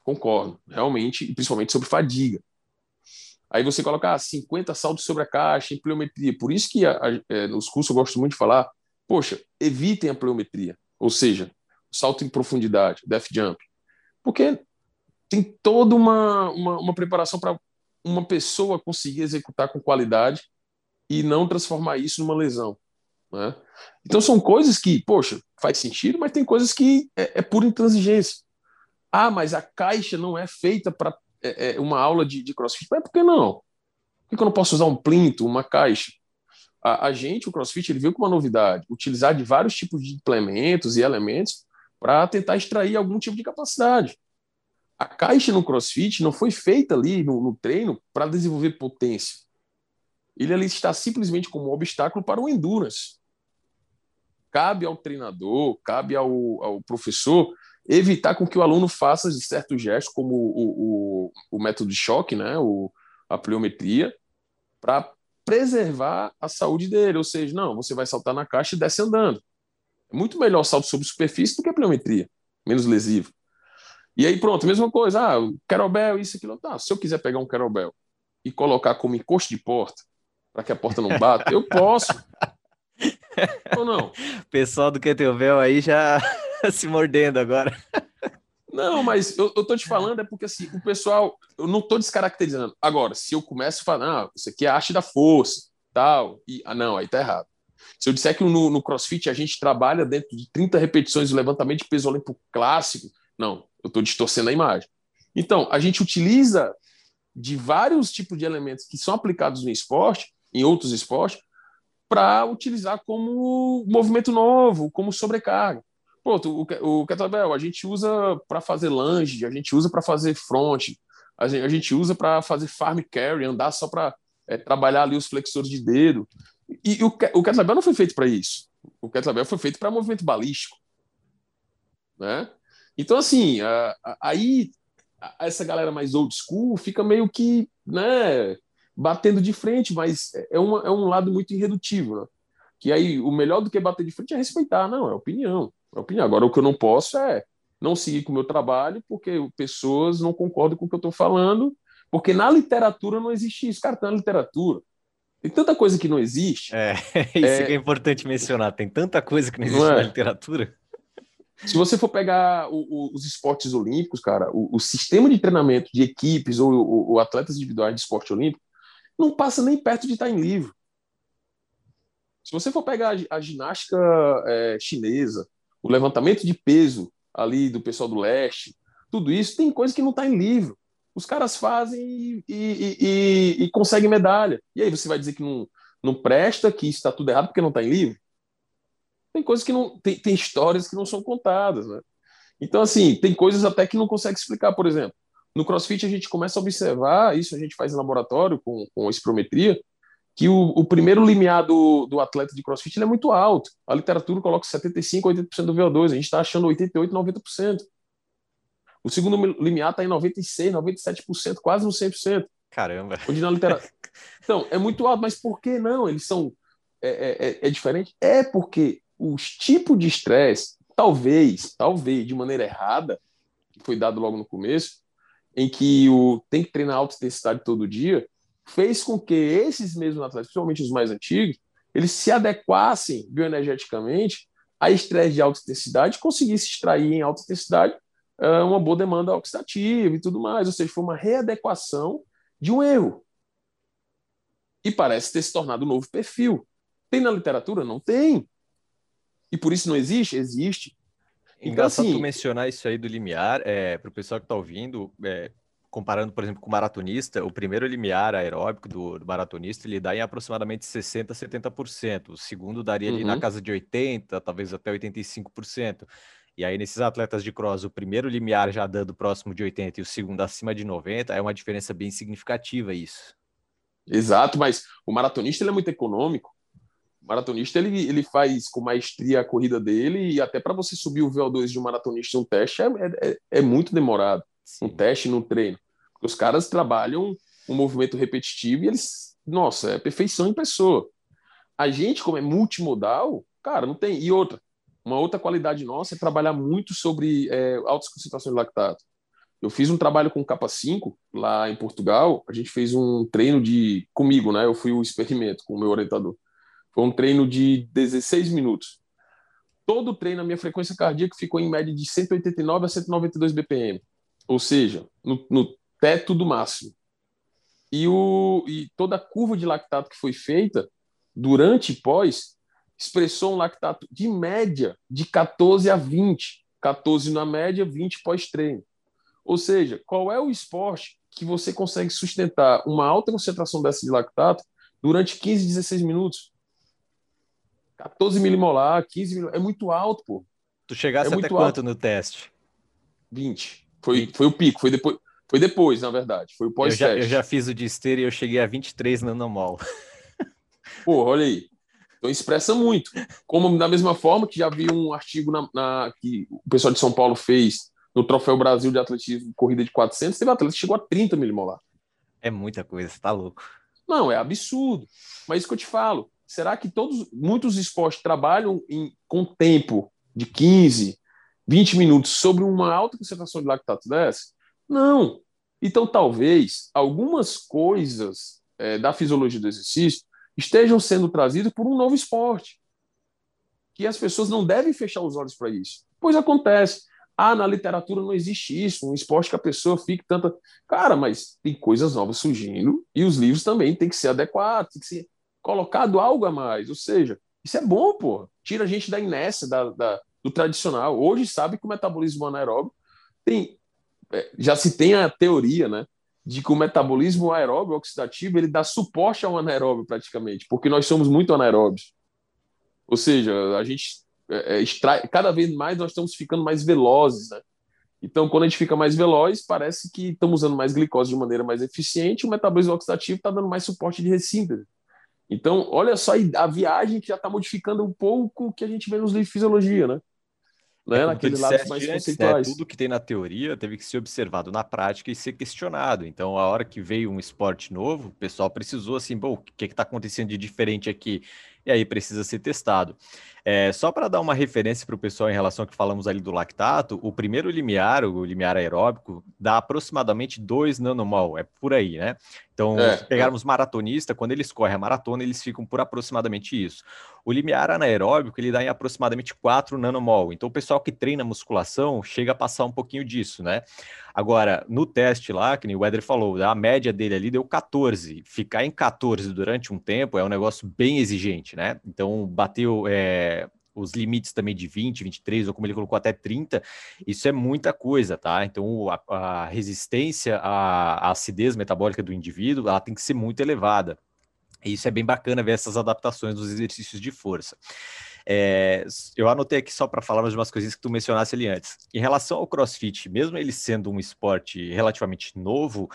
Concordo, realmente, principalmente sobre fadiga. Aí você coloca ah, 50 saltos sobre a caixa em pliometria. Por isso que a, a, é, nos cursos eu gosto muito de falar, poxa, evitem a pliometria, ou seja, salto em profundidade, death jump porque tem toda uma, uma, uma preparação para uma pessoa conseguir executar com qualidade e não transformar isso numa lesão. Né? Então são coisas que, poxa, faz sentido, mas tem coisas que é, é pura intransigência. Ah, mas a caixa não é feita para é, é, uma aula de, de crossfit. Mas por que não? Por que eu não posso usar um plinto, uma caixa? A, a, gente, o CrossFit, ele veio com uma novidade: utilizar de vários tipos de implementos e elementos para tentar extrair algum tipo de capacidade. A caixa no CrossFit não foi feita ali no, no treino para desenvolver potência. Ele ali está simplesmente como um obstáculo para o endurance. Cabe ao treinador, cabe ao, ao professor evitar com que o aluno faça certos gestos, como o, o, o método de choque, né, o, a pliometria, para preservar a saúde dele. Ou seja, não, você vai saltar na caixa e desce andando. É muito melhor salto sobre superfície do que a pliometria, menos lesivo. E aí, pronto, mesma coisa. Ah, kettlebell, isso, aquilo. Tá, se eu quiser pegar um kettlebell e colocar como encosto de porta, para que a porta não bata, eu posso. Ou não? Pessoal do kettlebell aí já se mordendo agora. Não, mas eu, eu tô te falando é porque assim, o pessoal, eu não tô descaracterizando. Agora, se eu começo a falar, ah, isso aqui é a arte da força, tal, e ah, não, aí tá errado. Se eu disser que no, no CrossFit a gente trabalha dentro de 30 repetições do levantamento de peso olímpico clássico, não, eu estou distorcendo a imagem. Então, a gente utiliza de vários tipos de elementos que são aplicados no esporte, em outros esportes, para utilizar como movimento novo, como sobrecarga. O, o kettlebell a gente usa para fazer lunge, a gente usa para fazer front, a gente, a gente usa para fazer farm carry, andar só para é, trabalhar ali os flexores de dedo. E, o, o kettlebell não foi feito para isso. O kettlebell foi feito para movimento balístico. Né? Então, assim, a, a, aí essa galera mais old school fica meio que né, batendo de frente, mas é, uma, é um lado muito irredutível. Né? Que aí o melhor do que bater de frente é respeitar, não, é opinião. É opinião. Agora, o que eu não posso é não seguir com o meu trabalho porque pessoas não concordam com o que eu estou falando, porque na literatura não existe isso. Cara, tá na literatura. Tem tanta coisa que não existe. É, isso é, que é importante mencionar. Tem tanta coisa que não existe não é. na literatura. Se você for pegar o, o, os esportes olímpicos, cara, o, o, sistema de treinamento de equipes ou, ou, atletas individuais de esporte olímpico não passa nem perto de estar em livro. Se você for pegar a, a ginástica é, chinesa, o levantamento de peso ali do pessoal do leste, tudo isso tem coisa que não está em livro. Os caras fazem e, e, e, e, conseguem medalha. E aí você vai dizer que não, não presta, que está tudo errado porque não está em livro? tem coisas que não. Tem, tem histórias que não são contadas, né? Então, assim, tem coisas até que não consegue explicar, por exemplo. No CrossFit, a gente começa a observar, isso a gente faz em laboratório com, com espirometria, que o, o, primeiro limiar do, do atleta de CrossFit é muito alto. A literatura coloca 75%, 80% do VO2, a gente está achando 88%, 90%. O segundo limiar está em 96%, 97%, quase no 100%. Caramba! Onde na literatura... Então, é muito alto, mas por que não? Eles são. É, é, é, é diferente? É porque os tipos de estresse, talvez, talvez de maneira errada, que foi dado logo no começo, em que o tem que treinar alta intensidade todo dia, fez com que esses mesmos atletas, principalmente os mais antigos, eles se adequassem bioenergeticamente a estresse de alta intensidade e conseguissem extrair em alta intensidade uh, uma boa demanda oxidativa e tudo mais. Ou seja, foi uma readequação de um erro. E parece ter se tornado um novo perfil. Tem na literatura? Não tem. E por isso não existe? Existe. Então, Engraçado assim, tu mencionar isso aí do limiar, é, para o pessoal que está ouvindo, é, comparando, por exemplo, com o maratonista, o primeiro limiar aeróbico do, do, maratonista, ele dá em aproximadamente 60%, 70%. O segundo daria ali na uhum. casa de 80%, talvez até 85%. E aí, nesses atletas de cross, o primeiro limiar já dando próximo de 80% e o segundo acima de 90%, é uma diferença bem significativa isso. Exato, mas o maratonista ele é muito econômico maratonista ele, ele faz com maestria a corrida dele e até para você subir o VO2 de um maratonista em um teste é, é, é muito demorado. Sim. Um teste no treino. Porque os caras trabalham um movimento repetitivo e eles, nossa, é perfeição em pessoa. A gente, como é multimodal, cara, não tem. E outra, uma outra qualidade nossa é trabalhar muito sobre é, altas concentrações de lactato. Eu fiz um trabalho com capa 5 lá em Portugal. A gente fez um treino de comigo, né? Eu fui o experimento com o meu orientador. Foi um treino de 16 minutos. Todo o treino, a minha frequência cardíaca ficou em média de 189 a 192 BPM. Ou seja, no, no teto do máximo. e, o, e toda a curva de lactato que foi feita durante e pós expressou um lactato de média de 14 a 20. 14 na média, 20 pós-treino. Ou seja, qual é o esporte que você consegue sustentar uma alta concentração dessa de lactato durante 15, 16 minutos? 14 milimolar, 15 milimolar, é muito alto, pô. Tu chegasse é até quanto alto. no teste? 20. Foi, 20. foi o pico, foi depois, foi depois, na verdade. Foi o pós-teste. Eu, eu, já fiz o de esteira e eu cheguei a 23 nanomol. Pô, olha aí. Então expressa muito. Como da mesma forma que já vi um artigo na, na, que o pessoal de São Paulo fez no Troféu Brasil de Atletismo Corrida de 400, teve atleta que chegou a 30 milimolar. É muita coisa, você tá louco. Não, é absurdo. Mas isso que eu te falo. Será que todos, muitos esportes trabalham em, com tempo de 15, 20 minutos sobre uma alta concentração de lactato dessa? Não. Então, talvez algumas coisas é, da fisiologia do exercício estejam sendo trazidas por um novo esporte. Que as pessoas não devem fechar os olhos para isso. Pois acontece. Ah, na literatura não existe isso, um esporte que a pessoa fique tanta. Cara, mas tem coisas novas surgindo e os livros também têm que ser adequados, tem que ser colocado algo a mais. Ou seja, isso é bom, pô. Tira a gente da inércia, da, da do tradicional. Hoje sabe que o metabolismo anaeróbio tem. É, já se tem a teoria, né? De que o metabolismo aeróbio oxidativo ele dá suporte ao anaeróbio praticamente, porque nós somos muito anaeróbios. Ou seja, a gente é, é, extrai, cada vez mais nós estamos ficando mais velozes, né? Então, quando a gente fica mais veloz, parece que estamos usando mais glicose de maneira mais eficiente, o metabolismo oxidativo está dando mais suporte de ressíntese. Então, olha só a viagem que já está modificando um pouco o que a gente vê nos livros de fisiologia, né? Né? É Naquele lado mais antes, conceituais. Né? Tudo que tem na teoria teve que ser observado na prática e ser questionado. Então, a hora que veio um esporte novo, o pessoal precisou assim, bom, o que está acontecendo de diferente aqui? E aí precisa ser testado. É, só para dar uma referência para o pessoal em relação ao que falamos ali do lactato, o primeiro limiar, o limiar aeróbico, dá aproximadamente 2 nanomol, é por aí, né? Então, é, se pegarmos é. maratonista, quando eles correm a maratona, eles ficam por aproximadamente isso. O limiar anaeróbico, ele dá em aproximadamente 4 nanomol. Então, o pessoal que treina musculação chega a passar um pouquinho disso, né? Agora, no teste lá, que o Weather falou, a média dele ali deu 14. Ficar em 14 durante um tempo é um negócio bem exigente, né? Então, bateu é, os limites também de 20, 23, ou como ele colocou, até 30, isso é muita coisa, tá? Então, a, a resistência à, à acidez metabólica do indivíduo, ela tem que ser muito elevada. E isso é bem bacana ver essas adaptações dos exercícios de força. É, eu anotei aqui só para falar mais umas coisinhas que tu mencionasse ali antes. Em relação ao CrossFit, mesmo ele sendo um esporte relativamente novo,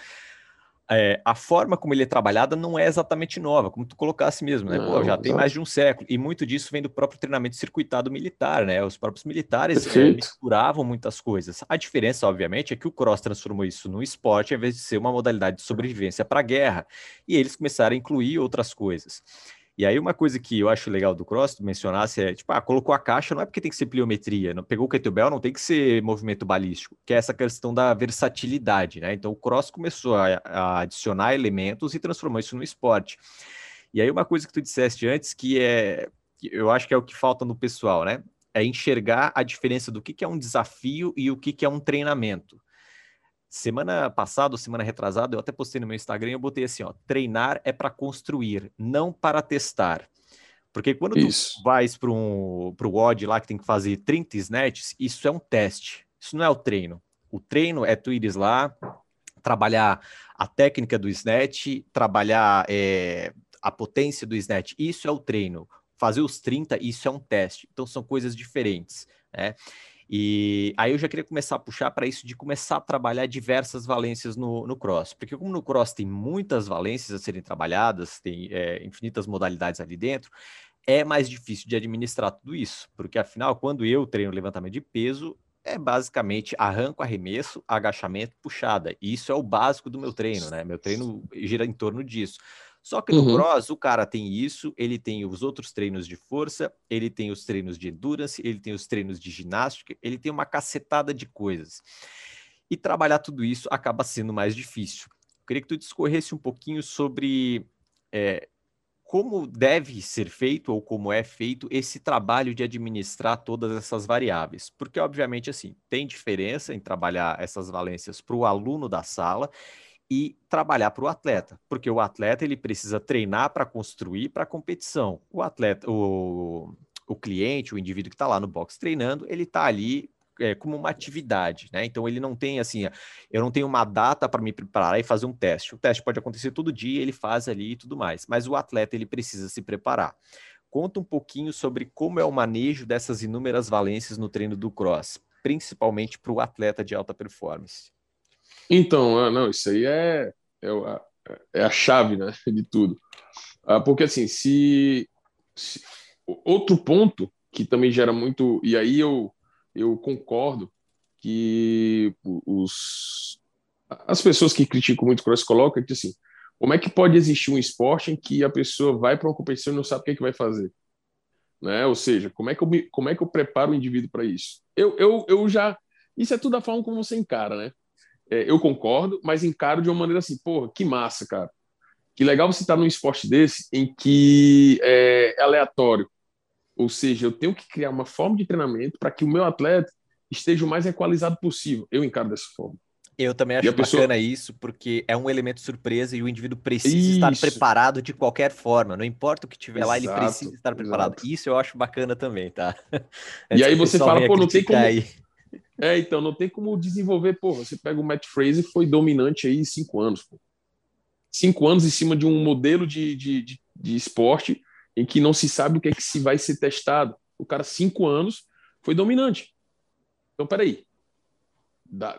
é, a forma como ele é trabalhada não é exatamente nova, como tu colocasse mesmo, né? Não, Pô, já tem mais de um século, e muito disso vem do próprio treinamento circuitado militar, né? Os próprios militares é, misturavam muitas coisas. A diferença, obviamente, é que o cross transformou isso num esporte, ao invés de ser uma modalidade de sobrevivência para a guerra, e eles começaram a incluir outras coisas. E aí, uma coisa que eu acho legal do cross, mencionasse, é tipo, ah, colocou a caixa, não é porque tem que ser pliometria, não, pegou o kettlebell, não tem que ser movimento balístico, que é essa questão da versatilidade, né? Então, o cross começou a, a adicionar elementos e transformou isso no esporte. E aí, uma coisa que tu disseste antes, que é, eu acho que é o que falta no pessoal, né? É enxergar a diferença do que, que é um desafio e o que, que é um treinamento. Semana passada, semana retrasada, eu até postei no meu Instagram, eu botei assim, ó, treinar é para construir, não para testar. Porque quando isso. tu vais para um, o WOD lá que tem que fazer 30 snatches, isso é um teste. Isso não é o treino. O treino é tu ires lá, trabalhar a técnica do snatch, trabalhar é, a potência do snatch. Isso é o treino. Fazer os 30, isso é um teste. Então são coisas diferentes, né? E aí eu já queria começar a puxar para isso de começar a trabalhar diversas valências no, no cross, porque como no cross tem muitas valências a serem trabalhadas, tem é, infinitas modalidades ali dentro, é mais difícil de administrar tudo isso, porque afinal, quando eu treino levantamento de peso, é basicamente arranco, arremesso, agachamento, puxada. E isso é o básico do meu treino, né? Meu treino gira em torno disso. Só que no uhum. cross, o cara tem isso, ele tem os outros treinos de força, ele tem os treinos de endurance, ele tem os treinos de ginástica, ele tem uma cacetada de coisas. E trabalhar tudo isso acaba sendo mais difícil. Eu queria que tu discorresse um pouquinho sobre é, como deve ser feito ou como é feito esse trabalho de administrar todas essas variáveis. Porque, obviamente, assim, tem diferença em trabalhar essas valências para o aluno da sala e trabalhar para o atleta, porque o atleta ele precisa treinar para construir para a competição. O atleta, o, o cliente, o indivíduo que está lá no box treinando, ele está ali é, como uma atividade, né? Então ele não tem assim, eu não tenho uma data para me preparar e fazer um teste. O teste pode acontecer todo dia, ele faz ali e tudo mais, mas o atleta ele precisa se preparar. Conta um pouquinho sobre como é o manejo dessas inúmeras valências no treino do cross, principalmente para o atleta de alta performance. Então, ah, não, isso aí é, é, é a chave né, de tudo. Ah, porque, assim, se, se, Outro ponto que também gera muito. E aí eu, eu concordo que os, as pessoas que criticam muito o cross colocam que assim, como é que pode existir um esporte em que a pessoa vai para uma competição e não sabe o que, é que vai fazer? Né? Ou seja, como é que eu, me, como é que eu preparo o indivíduo para isso? Eu, eu, eu já. Isso é tudo a forma como você encara, né? É, eu concordo, mas encaro de uma maneira assim, porra, que massa, cara. Que legal você estar tá num esporte desse em que é aleatório. Ou seja, eu tenho que criar uma forma de treinamento para que o meu atleta esteja o mais equalizado possível. Eu encaro dessa forma. Eu também acho pessoa... bacana isso, porque é um elemento surpresa e o indivíduo precisa isso. estar preparado de qualquer forma. Não importa o que tiver exato, lá, ele precisa estar preparado. Exato. Isso eu acho bacana também, tá? e aí você fala, pô, não tem como. Aí. É, então, não tem como desenvolver, pô, você pega o Matt Fraser foi dominante aí cinco anos, pô. Cinco anos em cima de um modelo de, de, de, de esporte em que não se sabe o que é que se vai ser testado. O cara, cinco anos, foi dominante. Então, peraí.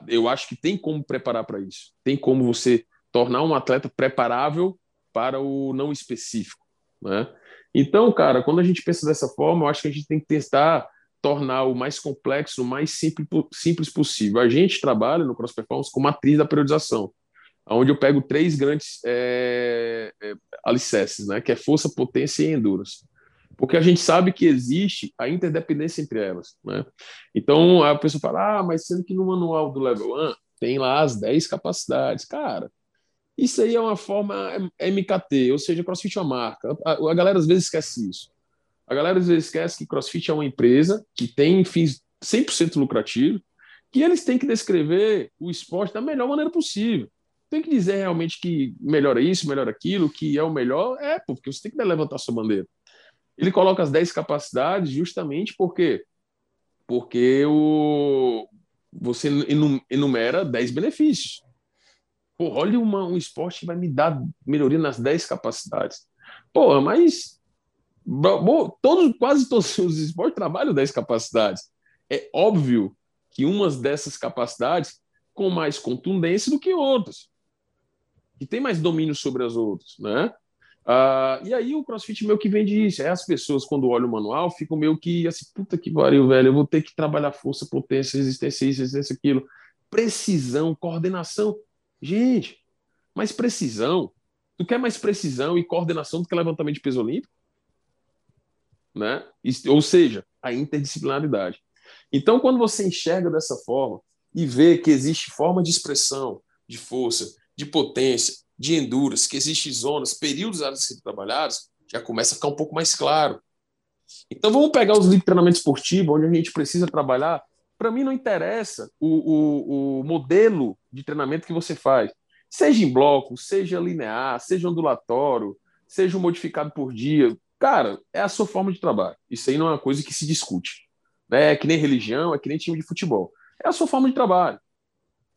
Eu acho que tem como preparar para isso. Tem como você tornar um atleta preparável para o não específico. Né? Então, cara, quando a gente pensa dessa forma, eu acho que a gente tem que tentar tornar o mais complexo, o mais simples, simples possível. A gente trabalha no Cross Performance com matriz da periodização, onde eu pego três grandes é, é, alicerces, né, que é força, potência e endurance. Porque a gente sabe que existe a interdependência entre elas. Né? Então, a pessoa fala, ah, mas sendo que no manual do Level 1 tem lá as 10 capacidades. Cara, isso aí é uma forma MKT, ou seja, CrossFit é uma marca. A galera às vezes esquece isso. A galera às vezes esquece que CrossFit é uma empresa que tem fins 100% lucrativos, que eles têm que descrever o esporte da melhor maneira possível. Tem que dizer realmente que melhora isso, melhora aquilo, que é o melhor, é, porque você tem que levantar sua bandeira. Ele coloca as 10 capacidades justamente porque porque o, você enumera 10 benefícios. Pô, olha uma, um esporte que vai me dar melhoria nas 10 capacidades. Pô, mas todos, quase todos os esportes trabalham 10 capacidades. É óbvio que umas dessas capacidades com mais contundência do que outras, que tem mais domínio sobre as outras, né? Ah, e aí o CrossFit meio que vem disso. É as pessoas, quando olham o manual, ficam meio que assim, puta que pariu, velho, eu vou ter que trabalhar força, potência, resistência, isso, resistência, aquilo. Precisão, coordenação. Gente, mais precisão. Tu quer mais precisão e coordenação do que levantamento de peso olímpico? Né? Ou seja, a interdisciplinaridade. Então, quando você enxerga dessa forma e vê que existe forma de expressão, de força, de potência, de endurance, que existem zonas, períodos a ser trabalhados, já começa a ficar um pouco mais claro. Então, vamos pegar os livros de treinamento esportivo, onde a gente precisa trabalhar. Para mim, não interessa o, o, o modelo de treinamento que você faz, seja em bloco, seja linear, seja ondulatório, seja modificado por dia, Cara, é a sua forma de trabalho. Isso aí não é uma coisa que se discute. Né? É que nem religião, é que nem time de futebol. É a sua forma de trabalho.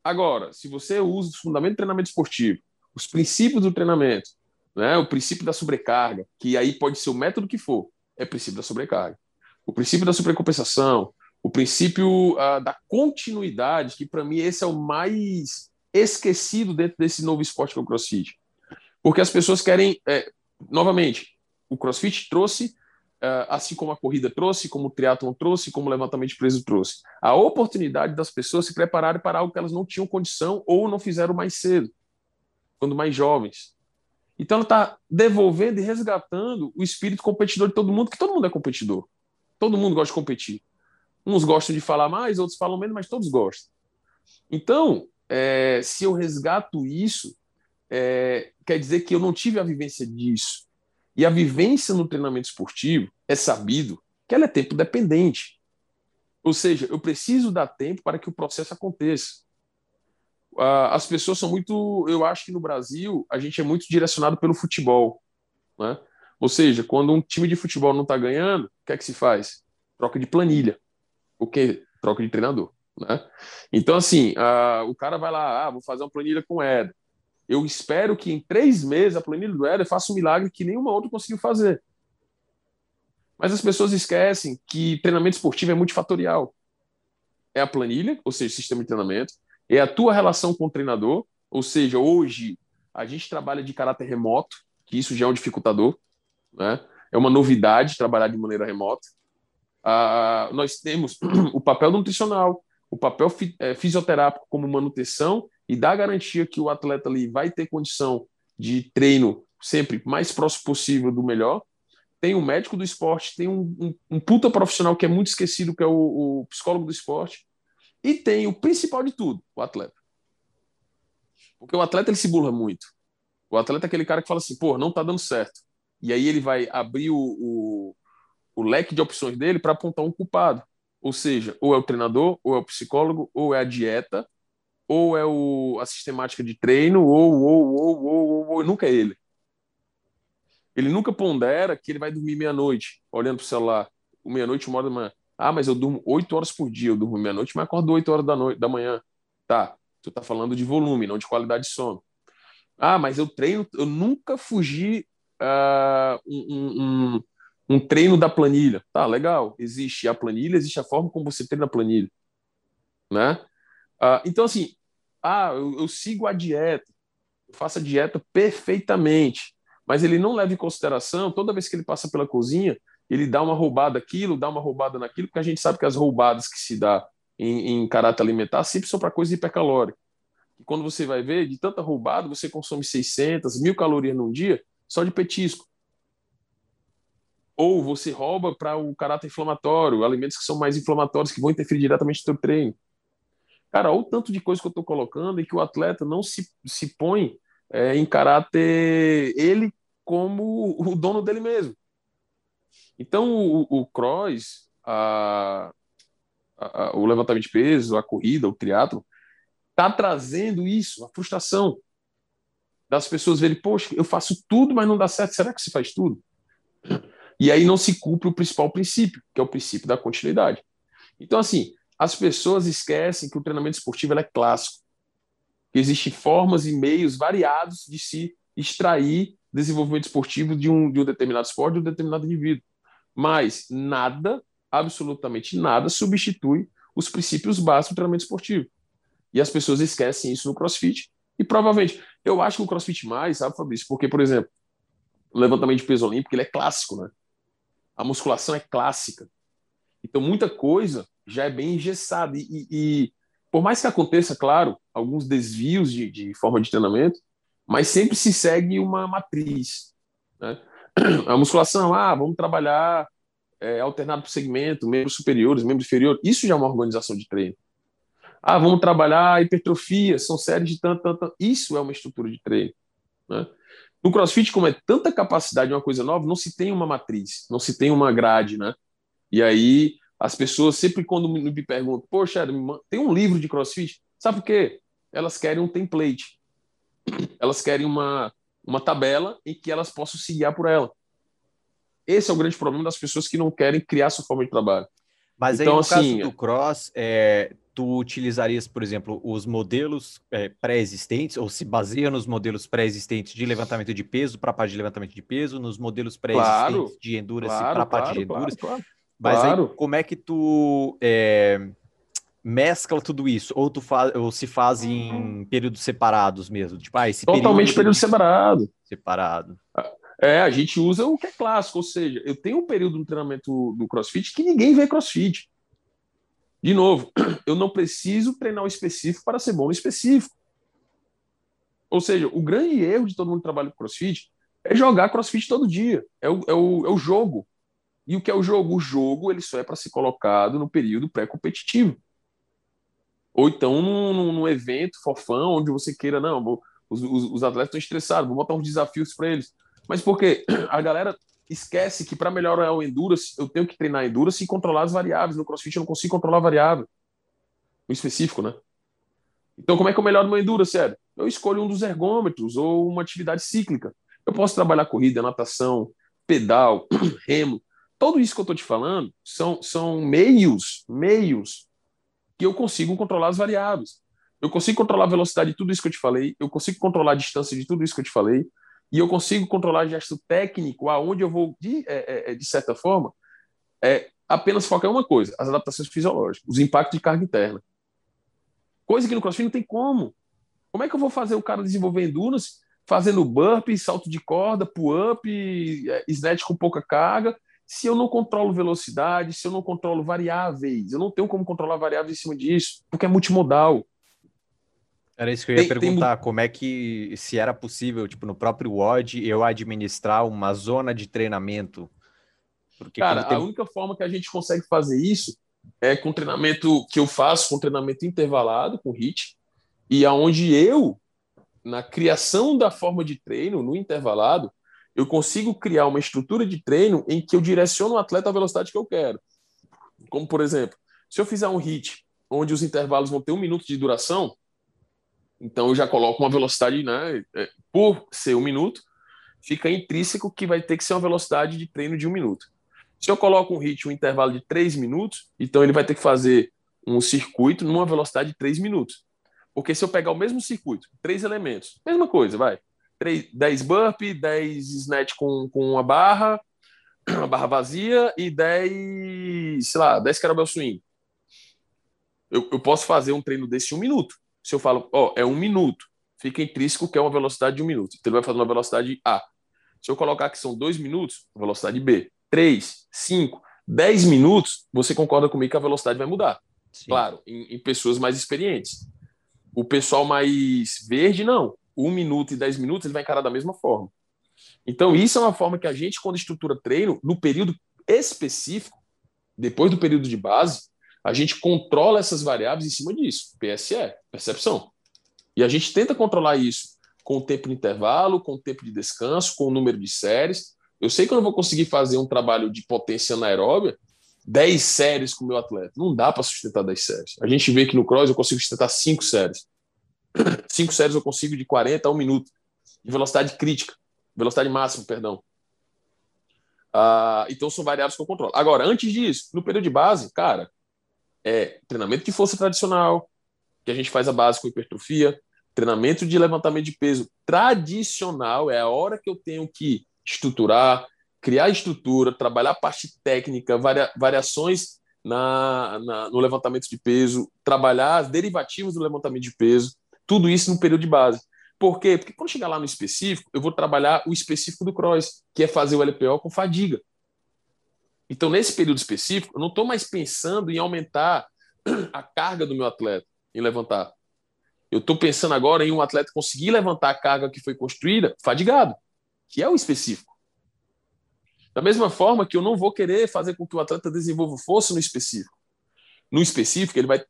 Agora, se você usa os fundamentos do treinamento esportivo, os princípios do treinamento, né? o princípio da sobrecarga, que aí pode ser o método que for, é princípio da sobrecarga. O princípio da supercompensação, o princípio uh, da continuidade, que para mim esse é o mais esquecido dentro desse novo esporte que é o crossfit. Porque as pessoas querem, é, novamente, o CrossFit trouxe, eh, assim como a corrida trouxe, como o triatlon trouxe, como o levantamento de peso trouxe, a oportunidade das pessoas se prepararem para algo que elas não tinham condição ou não fizeram mais cedo, quando mais jovens. Então ela está devolvendo e resgatando o espírito competidor de todo mundo, que todo mundo é competidor. Todo mundo gosta de competir. Uns gostam de falar mais, outros falam menos, mas todos gostam. Então, é, se eu resgato isso, é, quer dizer que eu não tive a vivência disso. E a vivência no treinamento esportivo é sabido que ela é tempo dependente. Ou seja, eu preciso dar tempo para que o processo aconteça. uh, as pessoas são muito. Eu acho que no Brasil a gente é muito direcionado pelo futebol. Né? Ou seja, quando um time de futebol não está ganhando, o que é que se faz? Troca de planilha. O quê? Troca de treinador. Né? Então, assim, uh, o cara vai lá, ah, vou fazer uma planilha com o Éder. Eu espero que em três meses a planilha do Éder faça um milagre que nenhuma outra conseguiu fazer. Mas as pessoas esquecem que treinamento esportivo é multifatorial. É a planilha, ou seja, sistema de treinamento, é a tua relação com o treinador, ou seja, hoje a gente trabalha de caráter remoto, que isso já é um dificultador, né? É uma novidade trabalhar de maneira remota. Ah, nós temos o papel nutricional, o papel é, fisioterápico como manutenção e dá garantia que o atleta ali vai ter condição de treino sempre mais próximo possível do melhor tem um médico do esporte, tem um, um, um puta profissional que é muito esquecido, que é o, o, psicólogo do esporte, e tem o principal de tudo, o atleta. Porque o atleta ele se burla muito. O atleta é aquele cara que fala assim, pô, não tá dando certo. E aí ele vai abrir o, o, o leque de opções dele para apontar um culpado. Ou seja, ou é o treinador, ou é o psicólogo, ou é a dieta, ou é o, a sistemática de treino, ou, ou, ou, ou, ou, ou nunca é ele. Ele nunca pondera que ele vai dormir meia-noite, olhando para o celular. Meia-noite, uma hora da manhã. Ah, mas eu durmo oito horas por dia. Eu durmo meia-noite, mas acordo oito horas da, noite, da manhã. Tá, tu tá falando de volume, não de qualidade de sono. Ah, mas eu treino, eu nunca fugi uh, um, um, um, treino da planilha. Tá, legal. Existe a planilha, existe a forma como você treina a planilha. Né? Uh, então, assim, ah, eu, eu sigo a dieta, eu faço a dieta perfeitamente mas ele não leva em consideração, toda vez que ele passa pela cozinha, ele dá uma roubada aquilo, dá uma roubada naquilo, porque a gente sabe que as roubadas que se dá em, em caráter alimentar sempre são para coisas hipercalóricas. E quando você vai ver, de tanta roubada, você consome 600, mil calorias num dia só de petisco. Ou você rouba para o caráter inflamatório, alimentos que são mais inflamatórios, que vão interferir diretamente no seu treino. Cara, olha o tanto de coisa que eu estou colocando e que o atleta não se, se põe é, em caráter ele como o dono dele mesmo. Então, o, o cross, a, a, o levantamento de peso, a corrida, o triatlo, está trazendo isso, a frustração das pessoas verem, poxa, eu faço tudo, mas não dá certo. Será que se faz tudo? E aí não se cumpre o principal princípio, que é o princípio da continuidade. Então, assim, as pessoas esquecem que o treinamento esportivo é clássico, que existem formas e meios variados de se extrair desenvolvimento esportivo de um, de um determinado esporte, de um determinado indivíduo. Mas nada, absolutamente nada, substitui os princípios básicos do treinamento esportivo. E as pessoas esquecem isso no crossfit. E provavelmente, eu acho que o crossfit mais, sabe, Fabrício? Porque, por exemplo, o levantamento de peso olímpico ele é clássico, né? A musculação é clássica. Então, muita coisa já é bem engessada. E, e, por mais que aconteça, claro, alguns desvios de, de forma de treinamento, mas sempre se segue uma matriz. Né? A musculação, ah, vamos trabalhar é, alternado por segmento, membros superiores, membros inferiores, isso já é uma organização de treino. Ah, vamos trabalhar hipertrofia, são séries de tanto, tanto. Isso é uma estrutura de treino. Né? No CrossFit, como é tanta capacidade de uma coisa nova, não se tem uma matriz, não se tem uma grade, né? E aí as pessoas sempre quando me perguntam, poxa, tem um livro de CrossFit, sabe por quê? Elas querem um template elas querem uma, uma tabela em que elas possam se guiar por ela. Esse é o grande problema das pessoas que não querem criar sua forma de trabalho. Mas então, aí, no assim, caso do cross, é, tu utilizarias, por exemplo, os modelos é, pré-existentes, ou se baseia nos modelos pré-existentes de levantamento de peso para a parte de levantamento de peso, nos modelos pré-existentes claro, de endurance claro, para a parte claro, de endurance. Mas aí, como é que tu é, mescla tudo isso? Ou tu faz, ou se faz em períodos separados mesmo? Tipo, ah, Totalmente período, período separado. Separado. É, a gente usa o que é clássico, ou seja, eu tenho um período no treinamento do CrossFit que ninguém vê CrossFit. De novo, eu não preciso treinar o específico para ser bom no específico. Ou seja, o grande erro de todo mundo que trabalha com CrossFit é jogar CrossFit todo dia. É o, é o, é o jogo. E o que é o jogo? O jogo ele só é para ser colocado no período pré-competitivo. Ou então num, num, evento fofão, onde você queira, não, vou, os, os, os, atletas estão estressados, vou botar uns desafios para eles. Mas porque a galera esquece que para melhorar o endurance, eu tenho que treinar endurance e controlar as variáveis. No CrossFit eu não consigo controlar a variável. No específico, né? Então, como é que eu melhoro meu endurance, sério? Eu escolho um dos ergômetros ou uma atividade cíclica. Eu posso trabalhar corrida, natação, pedal, remo. Tudo isso que eu estou te falando são, são meios, meios que eu consigo controlar as variáveis. Eu consigo controlar a velocidade de tudo isso que eu te falei, eu consigo controlar a distância de tudo isso que eu te falei, e eu consigo controlar gesto técnico, aonde eu vou, de, é, é, é de certa forma, é, apenas focar em uma coisa: as adaptações fisiológicas, os impactos de carga interna. Coisa que no CrossFit não tem como. Como é que eu vou fazer o cara desenvolver endurance fazendo burpee, salto de corda, pull-up, é, snatch com pouca carga, se eu não controlo velocidade, se eu não controlo variáveis? Eu não tenho como controlar variáveis em cima disso, porque é multimodal. Era isso que eu ia tem, perguntar, tem... como é que, se era possível, tipo, no próprio WOD, eu administrar uma zona de treinamento? Porque Cara, tem... a única forma que a gente consegue fazer isso é com treinamento que eu faço, com treinamento intervalado, com HIT, e aonde eu, na criação da forma de treino, no intervalado, eu consigo criar uma estrutura de treino em que eu direciono o atleta à velocidade que eu quero. Como, por exemplo, se eu fizer um HIT onde os intervalos vão ter um minuto de duração, então eu já coloco uma velocidade, né? É, por ser um minuto, fica intrínseco que vai ter que ser uma velocidade de treino de um minuto. Se eu coloco um hit, um intervalo de três minutos, então ele vai ter que fazer um circuito numa velocidade de três minutos. Porque se eu pegar o mesmo circuito, três elementos, mesma coisa, vai. 3, 10 burp, 10 snatch com, com uma barra, uma barra vazia e 10, sei lá, 10 kettlebell swing. Eu, eu posso fazer um treino desse em um minuto se eu falo, ó, é um minuto, fica intrínseco que é uma velocidade de um minuto. Então ele vai fazer uma velocidade A. Se eu colocar que são dois minutos, velocidade B. Três, cinco, dez minutos, você concorda comigo que a velocidade vai mudar. Sim. Claro, em, em, pessoas mais experientes. O pessoal mais verde, não. Um minuto e dez minutos, ele vai encarar da mesma forma. Então, isso é uma forma que a gente, quando estrutura treino, no período específico, depois do período de base, a gente controla essas variáveis em cima disso. PSE, percepção. E a gente tenta controlar isso com o tempo de intervalo, com o tempo de descanso, com o número de séries. Eu sei que eu não vou conseguir fazer um trabalho de potência anaeróbia 10 séries com o meu atleta. Não dá para sustentar 10 séries. A gente vê que no cross eu consigo sustentar 5 séries. 5 séries eu consigo de 40 a 1 minuto. De velocidade crítica. Velocidade máxima, perdão. Ah, então são variáveis que eu controlo. Agora, antes disso, no período de base, cara, é treinamento de força tradicional, que a gente faz a base com hipertrofia, treinamento de levantamento de peso tradicional, é a hora que eu tenho que estruturar, criar estrutura, trabalhar a parte técnica, varia, variações na, na, no levantamento de peso, trabalhar as derivativas do levantamento de peso, tudo isso no período de base. Por quê? Porque quando chegar lá no específico, eu vou trabalhar o específico do cross, que é fazer o LPO com fadiga. Então, nesse período específico, eu não estou mais pensando em aumentar a carga do meu atleta, em levantar. Eu estou pensando agora em um atleta conseguir levantar a carga que foi construída fadigado, que é o específico. Da mesma forma que eu não vou querer fazer com que o atleta desenvolva força no específico. No específico, ele vai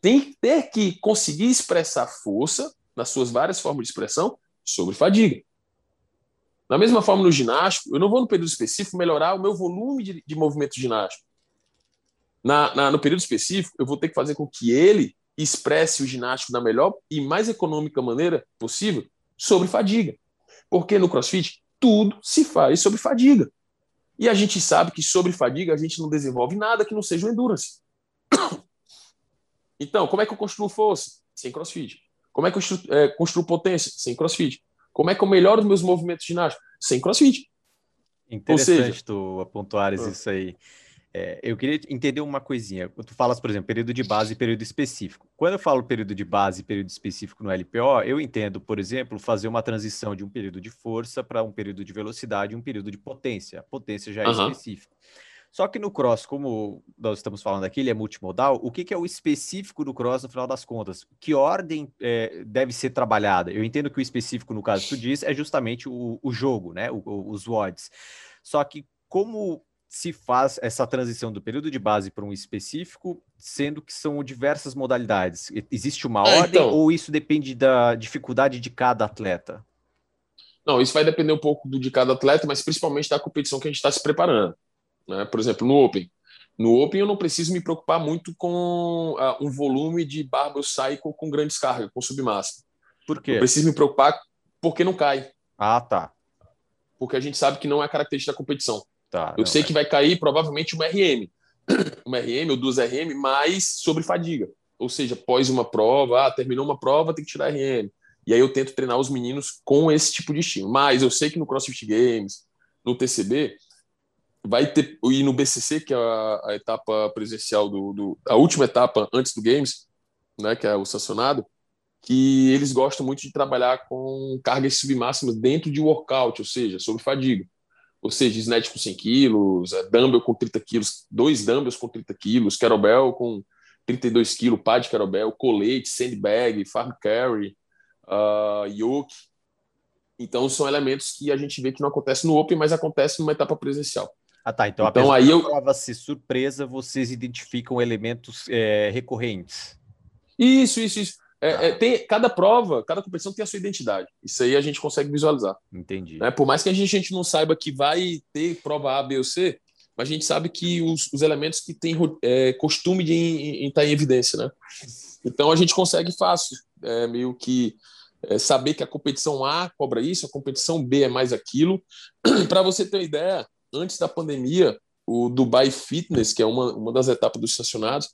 tem, ter que conseguir expressar força nas suas várias formas de expressão sobre fadiga. Da mesma forma, no ginástico, eu não vou no período específico melhorar o meu volume de, de movimento ginástico. Na, na, no período específico, eu vou ter que fazer com que ele expresse o ginástico da melhor e mais econômica maneira possível sobre fadiga. Porque no crossfit, tudo se faz sobre fadiga. E a gente sabe que sobre fadiga a gente não desenvolve nada que não seja endurance. Então, como é que eu construo força? Sem crossfit. Como é que eu construo, é, construo potência? Sem crossfit. Como é que eu melhoro os meus movimentos ginásticos? Sem crossfit. Interessante seja, tu apontuares uh, isso aí. É, eu queria entender uma coisinha. Tu falas, por exemplo, período de base e período específico. Quando eu falo período de base e período específico no LPO, eu entendo, por exemplo, fazer uma transição de um período de força para um período de velocidade e um período de potência. A potência já é uh -huh. específica. Só que no cross, como nós estamos falando aqui, ele é multimodal, o que, que é o específico do cross no final das contas? Que ordem é, deve ser trabalhada? Eu entendo que o específico, no caso que tu diz, é justamente o, o jogo, né? O, o, os WODs. Só que como se faz essa transição do período de base para um específico, sendo que são diversas modalidades? Existe uma é, ordem então... ou isso depende da dificuldade de cada atleta? Não, isso vai depender um pouco do de cada atleta, mas principalmente da competição que a gente está se preparando. Né? Por exemplo, no Open, No Open eu não preciso me preocupar muito com uh, um volume de barbell cycle com grandes cargas, com submáximo. Por quê? Eu preciso me preocupar porque não cai. Ah, tá. Porque a gente sabe que não é característica da competição. Tá, eu sei é. que vai cair provavelmente uma RM. uma RM ou duas RM, mais sobre fadiga. Ou seja, após uma prova, ah, terminou uma prova, tem que tirar RM. E aí eu tento treinar os meninos com esse tipo de estímulo. Mas eu sei que no CrossFit Games, no TCB, vai ter e no BCC que é a, a etapa presencial do, do, a última etapa antes do Games, né, que é o sancionado, que eles gostam muito de trabalhar com cargas submáximas dentro de workout, ou seja, sobre fadiga. Ou seja, snatch com 100 quilos, é, dumbbell com 30 quilos, dois dumbbells com 30 quilos, kettlebell com 32 quilos, pad de kettlebell, colete, sandbag, farm carry, uh, yoke. Então, são elementos que a gente vê que não acontece no Open, mas acontece numa etapa presencial. Ah, tá. Então, então aí eu... prova ser surpresa, vocês identificam elementos é, recorrentes. Isso, isso, isso. É, é, tem, cada prova, cada competição tem a sua identidade. Isso aí a gente consegue visualizar. Entendi. Né? Por mais que a gente, a gente, não saiba que vai ter prova A, B ou C, mas a gente sabe que os, os elementos que têm é, costume de estar em, em evidência, né? Então a gente consegue fácil, é, meio que é, saber que a competição A cobra isso, a competição B é mais aquilo. Para você ter uma ideia, antes da pandemia, o Dubai Fitness, que é uma, uma das etapas dos estacionados,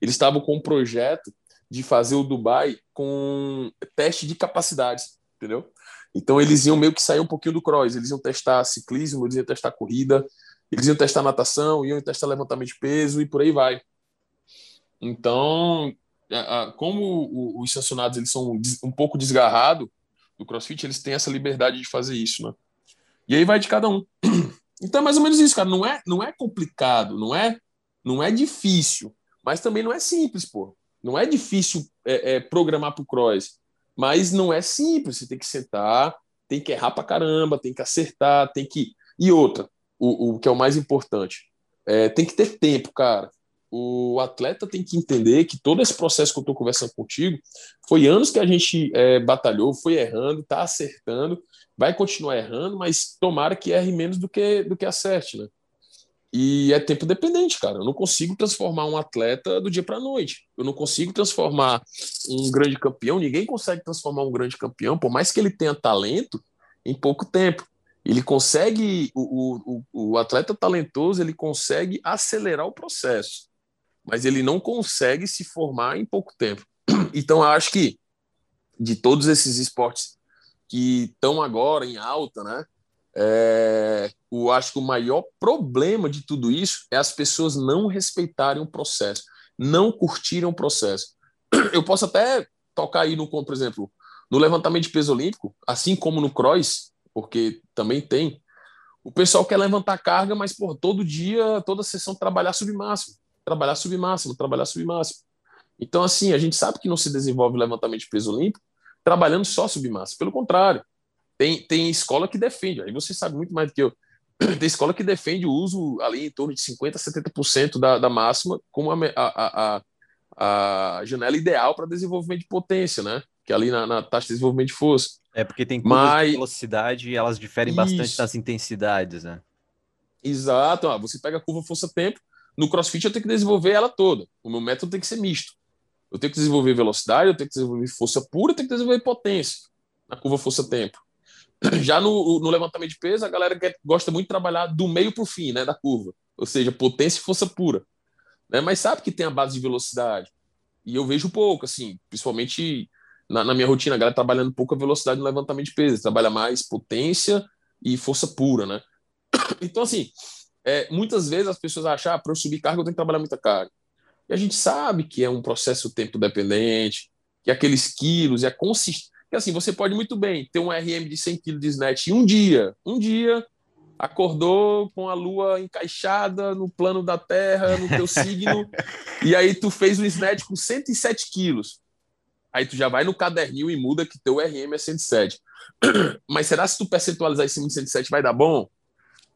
eles estavam com um projeto de fazer o Dubai com teste de capacidades, entendeu? Então eles iam meio que sair um pouquinho do cross, eles iam testar ciclismo, eles iam testar corrida, eles iam testar natação, iam testar levantamento de peso e por aí vai. Então, como os sancionados eles são um pouco desgarrados do CrossFit, eles têm essa liberdade de fazer isso, né? E aí vai de cada um. Então é mais ou menos isso, cara. Não é, não é complicado, não é, não é difícil, mas também não é simples, pô. Não é difícil é, é, programar para o cross, mas não é simples. Você tem que sentar, tem que errar para caramba, tem que acertar, tem que. E outra, o, o que é o mais importante, é, tem que ter tempo, cara. O atleta tem que entender que todo esse processo que eu estou conversando contigo foi anos que a gente é, batalhou, foi errando, está acertando, vai continuar errando, mas tomara que erre menos do que, do que acerte, né? E é tempo dependente, cara. Eu não consigo transformar um atleta do dia para noite. Eu não consigo transformar um grande campeão. Ninguém consegue transformar um grande campeão, por mais que ele tenha talento, em pouco tempo. Ele consegue, o, o, o atleta talentoso, ele consegue acelerar o processo, mas ele não consegue se formar em pouco tempo. Então, eu acho que de todos esses esportes que estão agora em alta, né? É, eu acho que o maior problema de tudo isso é as pessoas não respeitarem o processo, não curtirem o processo. Eu posso até tocar aí no, por exemplo, no levantamento de peso olímpico, assim como no cross, porque também tem. O pessoal quer levantar carga, mas por todo dia, toda sessão trabalhar submáximo, trabalhar submáximo, trabalhar submáximo. Então assim, a gente sabe que não se desenvolve levantamento de peso olímpico trabalhando só submáximo. Pelo contrário, tem, tem escola que defende, aí você sabe muito mais do que eu. Tem escola que defende o uso ali em torno de 50% a 70% da, da máxima como a, a, a, a janela ideal para desenvolvimento de potência, né? Que é ali na, na, taxa de desenvolvimento de força. É porque tem curvas Mas... de velocidade e elas diferem Isso. bastante nas intensidades, né? Exato. Ah, você pega a curva força-tempo, no CrossFit eu tenho que desenvolver ela toda. O meu método tem que ser misto. Eu tenho que desenvolver velocidade, eu tenho que desenvolver força pura, eu tenho que desenvolver potência na curva força-tempo. Já no, no, levantamento de peso, a galera gosta muito de trabalhar do meio para o fim, né, da curva, ou seja, potência e força pura. Né? Mas sabe que tem a base de velocidade. E eu vejo pouco, assim, principalmente na, na minha rotina, a galera trabalhando pouca velocidade no levantamento de peso, trabalha mais potência e força pura, né? Então, assim, é, muitas vezes as pessoas acham, ah, para eu subir carga eu tenho que trabalhar muita carga. E a gente sabe que é um processo tempo dependente, que aqueles quilos e a consistência assim, você pode muito bem ter um RM de 100 kg de snatch em um dia. Um dia, acordou com a lua encaixada no plano da Terra, no teu signo, e aí tu fez um snatch com 107 quilos. Aí tu já vai no caderninho e muda que teu RM é 107. Mas será que se tu percentualizar esse 107 vai dar bom?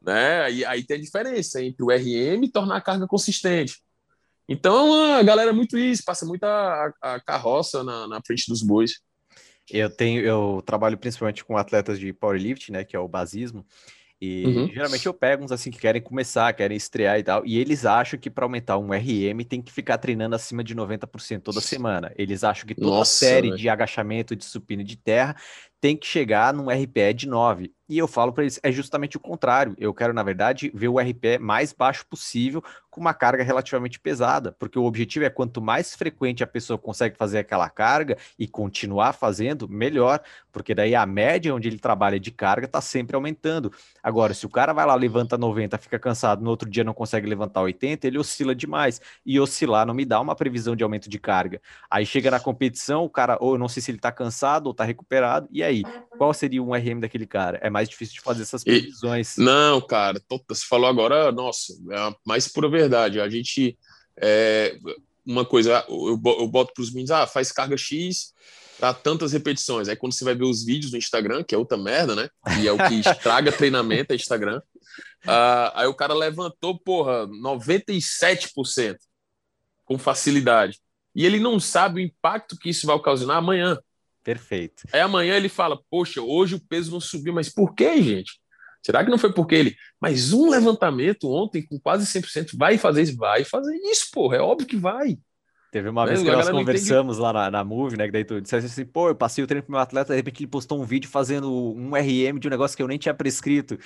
Né? Aí, aí tem a diferença entre o RM e tornar a carga consistente. Então a galera é muito isso, passa muita a, carroça na, na frente dos bois. Eu tenho, eu trabalho principalmente com atletas de powerlifting, né, que é o basismo. E uhum. geralmente eu pego uns assim que querem começar, querem estrear e tal, e eles acham que para aumentar um RM tem que ficar treinando acima de 90% toda semana. Eles acham que toda Nossa, série véio. de agachamento, de supino de terra tem que chegar num RPE de 9. E eu falo para eles, é justamente o contrário. Eu quero, na verdade, ver o RPE mais baixo possível, com uma carga relativamente pesada, porque o objetivo é quanto mais frequente a pessoa consegue fazer aquela carga e continuar fazendo, melhor, porque daí a média onde ele trabalha de carga está sempre aumentando. Agora, se o cara vai lá, levanta 90, fica cansado, no outro dia não consegue levantar 80, ele oscila demais. E oscilar não me dá uma previsão de aumento de carga. Aí chega na competição, o cara, ou eu não sei se ele está cansado ou está recuperado, e aí, qual seria um RM daquele cara? É mais difícil de fazer essas previsões. E, não, cara, você falou agora, nossa, é mais pura verdade. A gente. É, uma coisa, eu boto para os meninos, ah, faz carga X para tantas repetições. Aí quando você vai ver os vídeos no Instagram, que é outra merda, né? E é o que estraga treinamento, é Instagram. Uh, aí o cara levantou, porra, 97% com facilidade. E ele não sabe o impacto que isso vai ocasionar amanhã. Perfeito. Aí amanhã ele fala: Poxa, hoje o peso não subiu, mas por que, gente? Será que não foi porque ele. Mas um levantamento ontem com quase 100% vai fazer isso? Vai fazer isso, porra, é óbvio que vai. Teve uma vez que nós conversamos lá na, na Move, né? Que daí tu disseste assim, pô, eu passei o treino pro meu atleta, de repente ele postou um vídeo fazendo um RM de um negócio que eu nem tinha prescrito.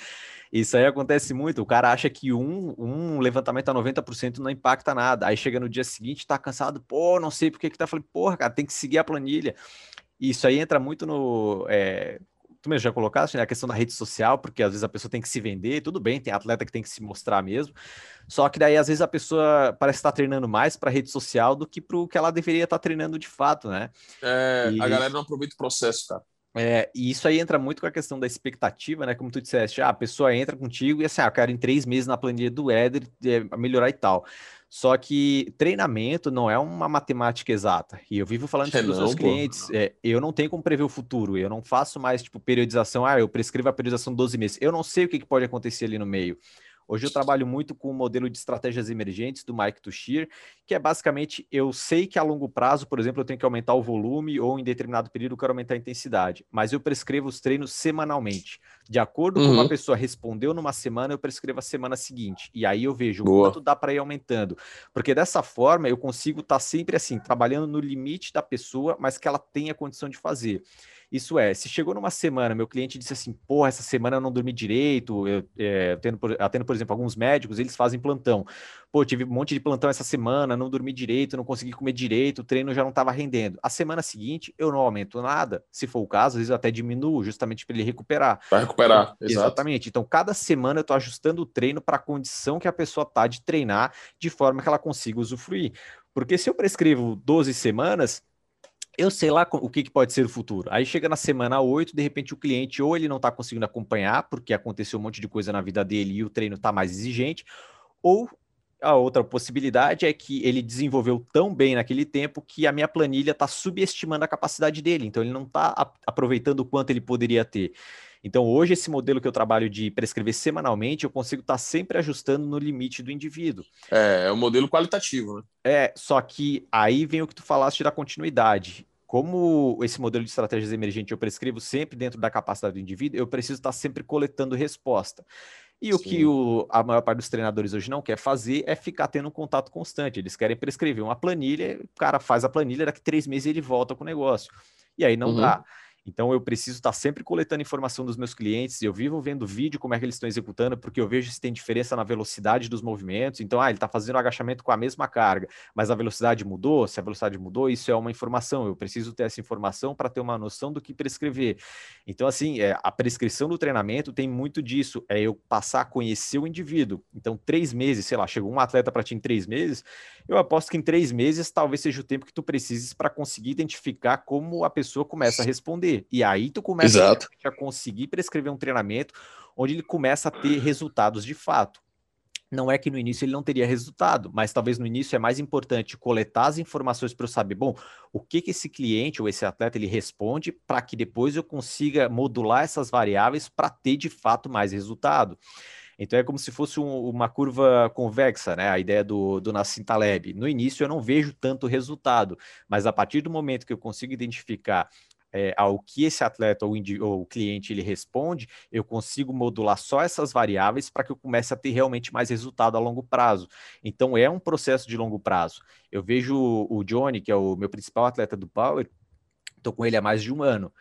Isso aí acontece muito. O cara acha que um, um levantamento a 90% não impacta nada. Aí chega no dia seguinte, tá cansado, pô, não sei por que que tá. Falei, porra, cara, tem que seguir a planilha. Isso aí entra muito no. É, tu mesmo já colocaste, né, a questão da rede social, porque às vezes a pessoa tem que se vender, tudo bem, tem atleta que tem que se mostrar mesmo, só que daí às vezes a pessoa parece estar treinando mais para rede social do que para o que ela deveria estar treinando de fato, né? É, e... a galera não aproveita o processo, cara. É, e isso aí entra muito com a questão da expectativa, né? Como tu disseste, ah, a pessoa entra contigo e assim, ah, eu quero em três meses na planilha do Éder é, melhorar e tal. Só que treinamento não é uma matemática exata. E eu vivo falando isso para os meus clientes. É, eu não tenho como prever o futuro. Eu não faço mais, tipo, periodização. Ah, eu prescrevo a periodização 12 meses. Eu não sei o que, que pode acontecer ali no meio. Hoje eu trabalho muito com o modelo de estratégias emergentes do Mike Tushir, que é basicamente eu sei que a longo prazo, por exemplo, eu tenho que aumentar o volume ou em determinado período eu quero aumentar a intensidade, mas eu prescrevo os treinos semanalmente. De acordo uhum. com como a pessoa respondeu numa semana, eu prescrevo a semana seguinte. E aí eu vejo o quanto dá para ir aumentando. Porque dessa forma eu consigo estar tá sempre assim, trabalhando no limite da pessoa, mas que ela tenha condição de fazer. Isso é, se chegou numa semana, meu cliente disse assim, porra, essa semana eu não dormi direito, eu, é, tendo, atendo, por exemplo, alguns médicos, eles fazem plantão. Pô, tive um monte de plantão essa semana, não dormi direito, não consegui comer direito, o treino já não estava rendendo. A semana seguinte, eu não aumento nada. Se for o caso, às vezes eu até diminuo, justamente para ele recuperar. Para recuperar, então, Exatamente. Então, cada semana eu estou ajustando o treino para a condição que a pessoa tá de treinar, de forma que ela consiga usufruir. Porque se eu prescrevo 12 semanas, eu sei lá o que, que, pode ser o futuro. Aí chega na semana 8, de repente o cliente ou ele não está conseguindo acompanhar, porque aconteceu um monte de coisa na vida dele e o treino está mais exigente, ou a outra possibilidade é que ele desenvolveu tão bem naquele tempo que a minha planilha está subestimando a capacidade dele, então ele não está aproveitando o quanto ele poderia ter. Então, hoje, esse modelo que eu trabalho de prescrever semanalmente, eu consigo estar tá sempre ajustando no limite do indivíduo. É, é um modelo qualitativo, né? É, só que aí vem o que tu falaste da continuidade. Como esse modelo de estratégias emergente eu prescrevo sempre dentro da capacidade do indivíduo, eu preciso estar tá sempre coletando resposta. E Sim. o que o, a maior parte dos treinadores hoje não quer fazer é ficar tendo um contato constante. Eles querem prescrever uma planilha, o cara faz a planilha, daqui três meses ele volta com o negócio. E aí não uhum. dá. Então eu preciso estar sempre coletando informação dos meus clientes, eu vivo vendo vídeo como é que eles estão executando, porque eu vejo se tem diferença na velocidade dos movimentos. Então, ah, ele está fazendo o agachamento com a mesma carga, mas a velocidade mudou. Se a velocidade mudou, isso é uma informação. Eu preciso ter essa informação para ter uma noção do que prescrever. Então, assim, é, a prescrição do treinamento tem muito disso. É eu passar a conhecer o indivíduo. Então, três meses, sei lá, chegou um atleta para ti em três meses, eu aposto que em três meses talvez seja o tempo que tu precises para conseguir identificar como a pessoa começa a responder. E aí tu começa a conseguir prescrever um treinamento onde ele começa a ter resultados de fato. Não é que no início ele não teria resultado, mas talvez no início é mais importante coletar as informações para eu saber, bom, o que, que esse cliente ou esse atleta ele responde para que depois eu consiga modular essas variáveis para ter de fato mais resultado. Então é como se fosse um, uma curva convexa, né? A ideia do, do Nassim Taleb. No início eu não vejo tanto resultado, mas a partir do momento que eu consigo identificar é, ao que esse atleta ou, ou o cliente ele responde, eu consigo modular só essas variáveis para que eu comece a ter realmente mais resultado a longo prazo. Então é um processo de longo prazo. Eu vejo o Johnny, que é o meu principal atleta do Power, estou com ele há mais de um ano.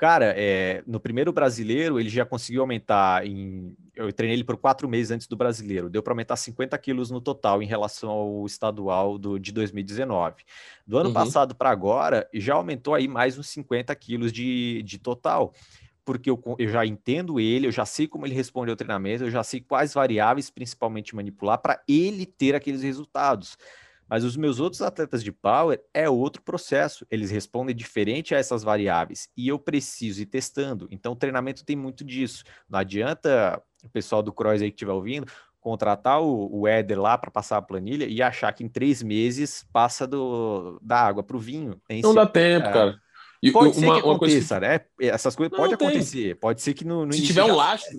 Cara, é, no primeiro brasileiro, ele já conseguiu aumentar em. Eu treinei ele por quatro meses antes do brasileiro. Deu para aumentar 50 quilos no total em relação ao estadual do, de 2019. Do ano uhum. passado para agora, já aumentou aí mais uns 50 quilos de, de total. Porque eu, eu já entendo ele, eu já sei como ele responde ao treinamento, eu já sei quais variáveis principalmente manipular para ele ter aqueles resultados. Mas os meus outros atletas de power é outro processo. Eles respondem diferente a essas variáveis e eu preciso ir testando. Então, o treinamento tem muito disso. Não adianta o pessoal do Cross aí que estiver ouvindo contratar o, o Éder lá para passar a planilha e achar que em três meses passa do, da água para o vinho. Não dá tempo, é, cara. E pode ser uma, que aconteça, coisa... né? Essas coisas podem acontecer. Pode ser que no, no se tiver um lastro,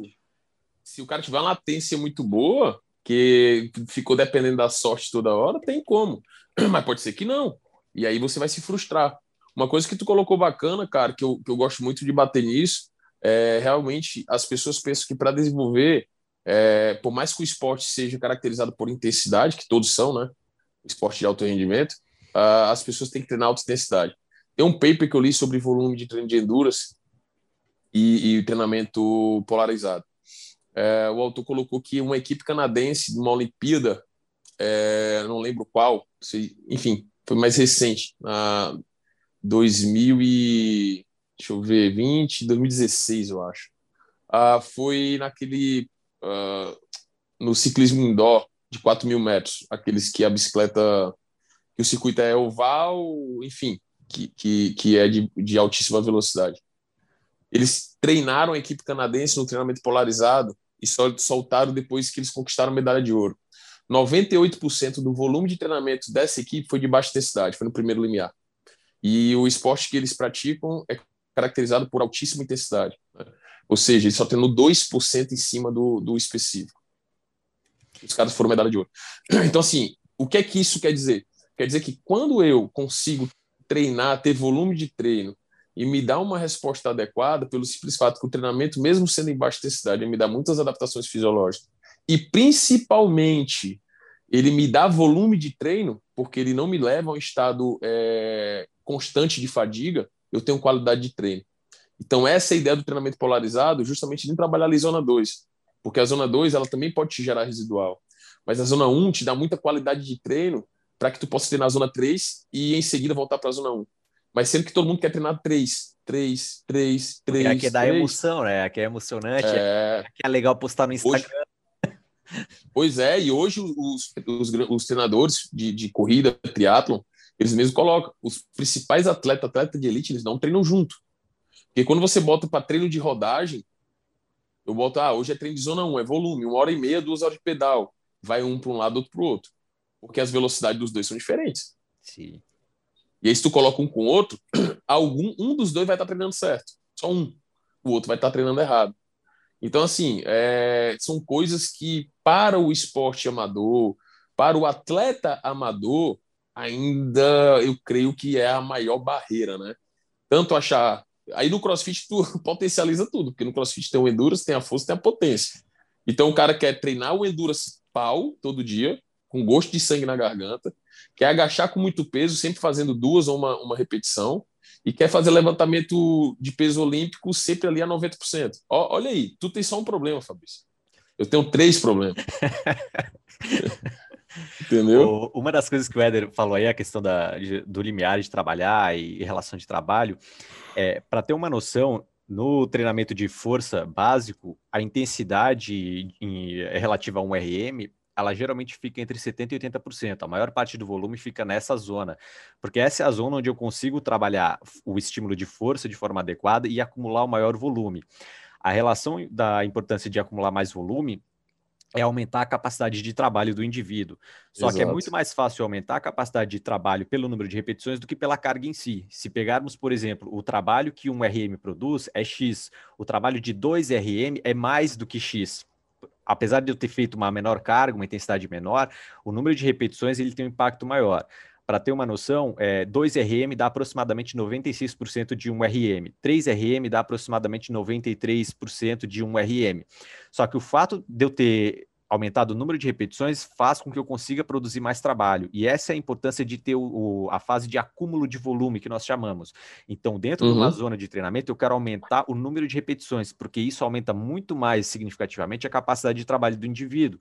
se o cara tiver uma latência muito boa, que ficou dependendo da sorte toda hora, tem como. Mas pode ser que não. E aí você vai se frustrar. Uma coisa que tu colocou bacana, cara, que eu, que eu gosto muito de bater nisso, é realmente as pessoas pensam que para desenvolver, é, por mais que o esporte seja caracterizado por intensidade, que todos são, né? Esporte de alto rendimento, uh, as pessoas têm que treinar alta intensidade. Tem um paper que eu li sobre volume de treino de endurance e, e treinamento polarizado é, o autor colocou que uma equipe canadense de uma Olimpíada, é, não lembro qual, enfim, foi mais recente, na 2000 e, deixa eu ver, 20, 2016, eu acho. Ah, foi naquele, ah, no ciclismo indoor de 4 mil metros, aqueles que a bicicleta, que o circuito é oval, enfim, que, que, que é de, de altíssima velocidade. Eles treinaram a equipe canadense no treinamento polarizado e só soltaram depois que eles conquistaram medalha de ouro. 98% do volume de treinamento dessa equipe foi de baixa intensidade, foi no primeiro limiar. E o esporte que eles praticam é caracterizado por altíssima intensidade. Né? Ou seja, eles só tendo 2% em cima do, do específico. Os caras foram medalha de ouro. Então, assim, o que é que isso quer dizer? Quer dizer que quando eu consigo treinar, ter volume de treino e me dá uma resposta adequada pelo simples fato que o treinamento, mesmo sendo em baixa intensidade, me dá muitas adaptações fisiológicas e principalmente ele me dá volume de treino, porque ele não me leva a um estado é, constante de fadiga, eu tenho qualidade de treino. Então, essa é a ideia do treinamento polarizado, justamente de trabalhar ali zona 2, porque a zona 2 ela também pode te gerar residual, mas a zona 1 um te dá muita qualidade de treino para que tu possa ter na zona 3 e em seguida voltar para a zona 1. Um. Mas sempre que todo mundo quer treinar três, três, três, três. Aqui dá três. emoção, né? Aqui é emocionante. É... Aqui é legal postar no Instagram. Hoje... Pois é, e hoje os, os, os treinadores de, de corrida, triatlon, eles mesmos colocam. Os principais atletas, atleta de elite, eles não treinam junto. Porque quando você bota para treino de rodagem, eu boto, ah, hoje é treino de zona 1, é volume, uma hora e meia, duas horas de pedal. Vai um para um lado, outro para o outro. Porque as velocidades dos dois são diferentes. Sim. E aí, se tu coloca um com o outro, algum, um dos dois vai estar tá treinando certo. Só um. O outro vai estar tá treinando errado. Então, assim, é, são coisas que, para o esporte amador, para o atleta amador, ainda eu creio que é a maior barreira, né? Tanto achar. Aí no crossfit tu potencializa tudo, porque no crossfit tem o endurance, tem a força, tem a potência. Então o cara quer treinar o endurance pau todo dia, com gosto de sangue na garganta, quer agachar com muito peso, sempre fazendo duas ou uma, uma repetição, e quer fazer levantamento de peso olímpico sempre ali a 90%. Ó, olha aí, tu tem só um problema, Fabrício. Eu tenho três problemas. Entendeu? Uma das coisas que o Éder falou aí, a questão da, do limiar de trabalhar e relação de trabalho, é, para ter uma noção, no treinamento de força básico, a intensidade em, relativa a um RM ela geralmente fica entre 70% e 80%. A maior parte do volume fica nessa zona, porque essa é a zona onde eu consigo trabalhar o estímulo de força de forma adequada e acumular o maior volume. A relação da importância de acumular mais volume é aumentar a capacidade de trabalho do indivíduo. Só Exato. que é muito mais fácil aumentar a capacidade de trabalho pelo número de repetições do que pela carga em si. Se pegarmos, por exemplo, o trabalho que um RM produz é X, o trabalho de 2 RM é mais do que X apesar de eu ter feito uma menor carga, uma intensidade menor, o número de repetições ele tem um impacto maior. Para ter uma noção, é, 2 RM dá aproximadamente 96% de um RM, 3 RM dá aproximadamente 93% de um RM. Só que o fato de eu ter aumentado o número de repetições faz com que eu consiga produzir mais trabalho. E essa é a importância de ter o, o, a fase de acúmulo de volume que nós chamamos. Então, dentro uhum. de uma uhum. zona de treinamento, eu quero aumentar o número de repetições, porque isso aumenta muito mais significativamente a capacidade de trabalho do indivíduo.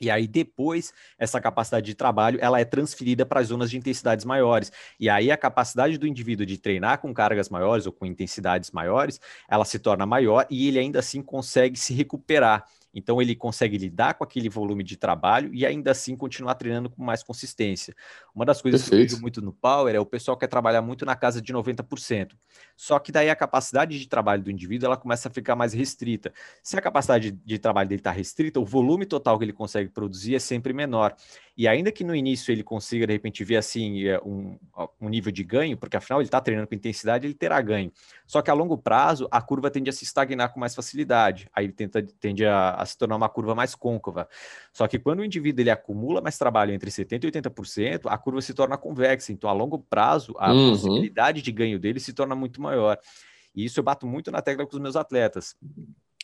E aí depois essa capacidade de trabalho ela é transferida para as zonas de intensidades maiores. E aí a capacidade do indivíduo de treinar com cargas maiores ou com intensidades maiores, ela se torna maior e ele ainda assim consegue se recuperar. Então ele consegue lidar com aquele volume de trabalho e ainda assim continuar treinando com mais consistência. Uma das coisas Perfeito. que eu vejo muito no Power é o pessoal quer trabalhar muito na casa de 90%. Só que daí a capacidade de trabalho do indivíduo ela começa a ficar mais restrita. Se a capacidade de trabalho dele está restrita, o volume total que ele consegue produzir é sempre menor. E ainda que no início ele consiga, de repente, ver assim é, um, um nível de ganho, porque afinal ele está treinando com intensidade, ele terá ganho. Só que a longo prazo, a curva tende a se estagnar com mais facilidade. Aí ele tenta, tende a, a se tornar uma curva mais côncava. Só que quando o indivíduo ele acumula mais trabalho entre 70% e 80%, a curva se torna convexa. Então, a longo prazo, a uhum. possibilidade de ganho dele se torna muito maior. E isso eu bato muito na tecla com os meus atletas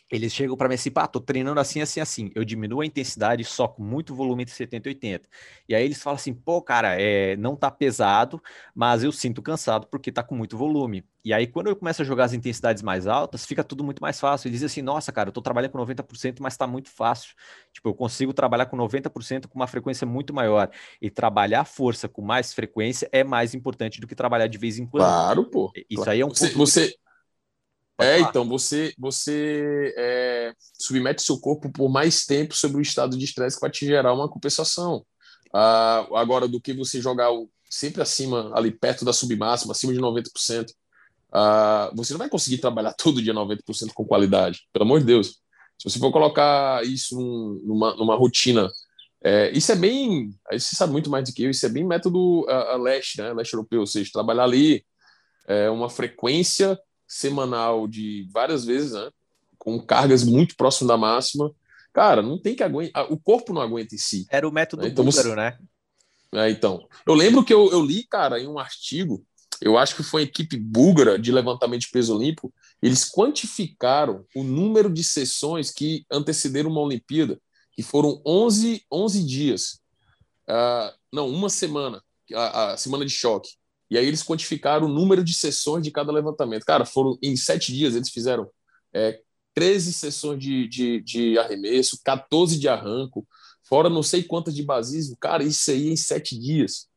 eles chegam para mim assim, pá, tô treinando assim, assim, assim. Eu diminuo a intensidade só com muito volume entre 70 e 80. E aí eles falam assim, pô, cara, é, não tá pesado, mas eu sinto cansado porque tá com muito volume. E aí quando eu começo a jogar as intensidades mais altas, fica tudo muito mais fácil. Eles dizem assim, nossa, cara, eu tô trabalhando com 90%, mas tá muito fácil. Tipo, eu consigo trabalhar com 90% com uma frequência muito maior. E trabalhar força com mais frequência é mais importante do que trabalhar de vez em quando. Claro, pô. Isso claro. aí é um você, você Pode é, falar. então, você, você é, submete seu corpo por mais tempo sobre o estado de estresse que vai te gerar uma compensação. Ah, agora, do que você jogar sempre acima, ali perto da submáxima, acima de 90%, ah, você não vai conseguir trabalhar todo dia 90% com qualidade, pelo amor de Deus. Se você for colocar isso numa, numa rotina, é, isso é bem, aí você sabe muito mais do que eu, isso é bem método a, a leste, né, leste europeu, ou seja, trabalhar ali é, uma frequência semanal de várias vezes, né? Com cargas muito próximas da máxima. Cara, não tem que aguentar. O corpo não aguenta em si. Era o método né? então, búlgaro, você... né? É, então. Eu lembro que eu, eu li, cara, em um artigo, eu acho que foi a equipe búlgara de levantamento de peso olímpico, eles quantificaram o número de sessões que antecederam uma Olimpíada, que foram 11, 11 dias. Uh, não, uma semana, a, a semana de choque. E aí eles quantificaram o número de sessões de cada levantamento. Cara, foram em sete dias, eles fizeram é, 13 sessões de, de, de arremesso, 14 de arranco, fora não sei quantas de basismo. Cara, isso aí em sete dias.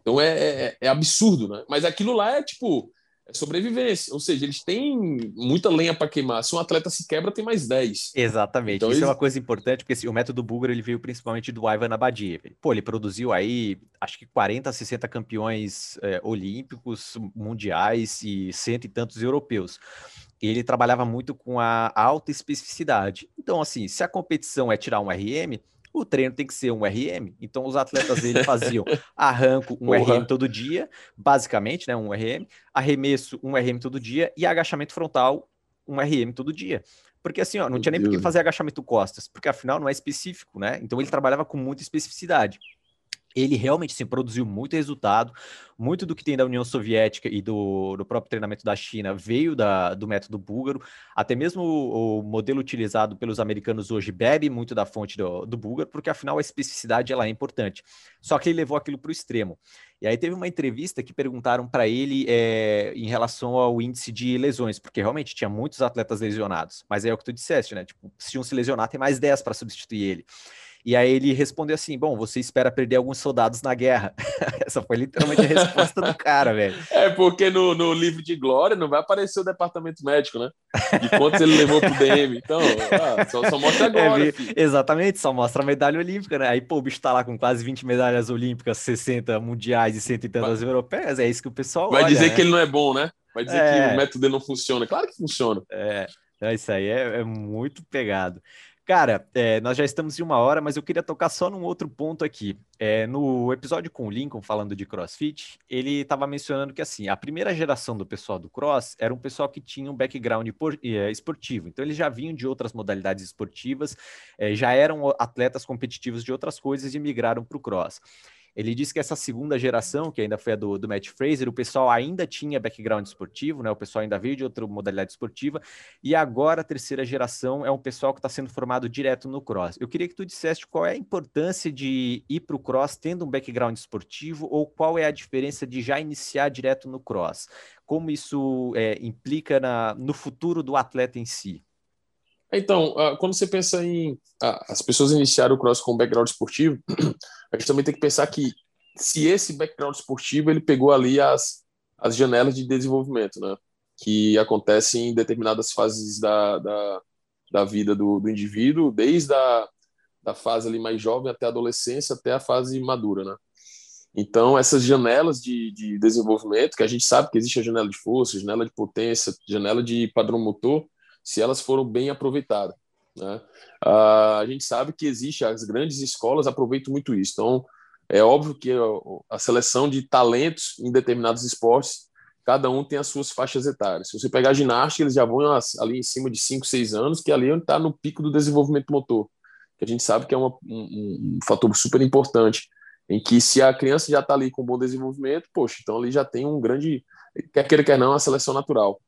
Então é, é, é absurdo, né? Mas aquilo lá é tipo é sobrevivência. Ou seja, eles têm muita lenha para queimar. Se um atleta se quebra, tem mais 10. Exatamente. Então, Isso eles... é uma coisa importante, porque assim, o método Bulgar ele veio principalmente do Ivan Abadia. Pô, ele produziu aí, acho que 40, 60 campeões é, olímpicos, mundiais e cento e tantos europeus. Ele trabalhava muito com a alta especificidade. Então, assim, se a competição é tirar um RM, o treino tem que ser um RM. Então, os atletas dele faziam arranco, um Porra. RM todo dia, basicamente, né? Um RM, arremesso, um RM todo dia, e agachamento frontal, um RM todo dia. Porque assim, ó, não Meu tinha nem por que fazer agachamento costas, porque afinal não é específico, né? Então ele trabalhava com muita especificidade ele realmente sim, produziu muito resultado. Muito do que tem da União Soviética e do, do próprio treinamento da China veio da, do método búlgaro. Até mesmo o, o, modelo utilizado pelos americanos hoje bebe muito da fonte do, do búlgaro, porque afinal a especificidade ela é importante. Só que ele levou aquilo para o extremo. E aí teve uma entrevista que perguntaram para ele é, em relação ao índice de lesões, porque realmente tinha muitos atletas lesionados. Mas é o que tu disseste, né? Tipo, se um se lesionar, tem mais 10 para substituir ele. E aí ele respondeu assim: Bom, você espera perder alguns soldados na guerra. Essa foi literalmente a resposta do cara, velho. É, porque no, no livro de glória não vai aparecer o departamento médico, né? De quantos ele levou pro DM. Então, ah, só, só, mostra agora. É, exatamente, só mostra a medalha olímpica, né? Aí, pô, o bicho tá lá com quase 20 medalhas olímpicas, 60 mundiais e cento e tantas vai, europeias. É isso que o pessoal. Vai olha, dizer né? que ele não é bom, né? Vai dizer é... que o método dele não funciona. Claro que funciona. É. Isso aí é, é muito pegado. Cara, é, nós já estamos em uma hora, mas eu queria tocar só num outro ponto aqui. É, no episódio com o Lincoln, falando de CrossFit, ele estava mencionando que assim, a primeira geração do pessoal do Cross era um pessoal que tinha um background é, esportivo. Então, eles já vinham de outras modalidades esportivas, é, já eram atletas competitivos de outras coisas e migraram para o Cross. Ele disse que essa segunda geração, que ainda foi a do, do Matt Fraser, o pessoal ainda tinha background esportivo, né? O pessoal ainda veio de outra modalidade esportiva, e agora a terceira geração é um pessoal que está sendo formado direto no cross. Eu queria que tu dissesse qual é a importância de ir para o cross tendo um background esportivo, ou qual é a diferença de já iniciar direto no cross. Como isso é, implica na, no futuro do atleta em si? Então, ah, quando você pensa em ah, as pessoas iniciarem o cross com background esportivo, a gente também tem que pensar que se esse background esportivo ele pegou ali as, as janelas de desenvolvimento, né? Que acontecem em determinadas fases da, da, da vida do, do indivíduo, desde a da fase ali mais jovem até a adolescência, até a fase madura, né? Então, essas janelas de, de desenvolvimento, que a gente sabe que existe a janela de força, janela de potência, janela de padrão motor, se elas foram bem aproveitadas. Né? Uh, a gente sabe que existe, as grandes escolas aproveitam muito isso. Então, é óbvio que a, seleção de talentos em determinados esportes, cada um tem as suas faixas etárias. Se você pegar ginástica, eles já vão ali em cima de 5, 6 anos, que ali está no pico do desenvolvimento motor, que a gente sabe que é uma, um, um fator super importante, em que se a criança já está ali com bom desenvolvimento, poxa, então ali já tem um grande, quer queira, quer não, a seleção natural.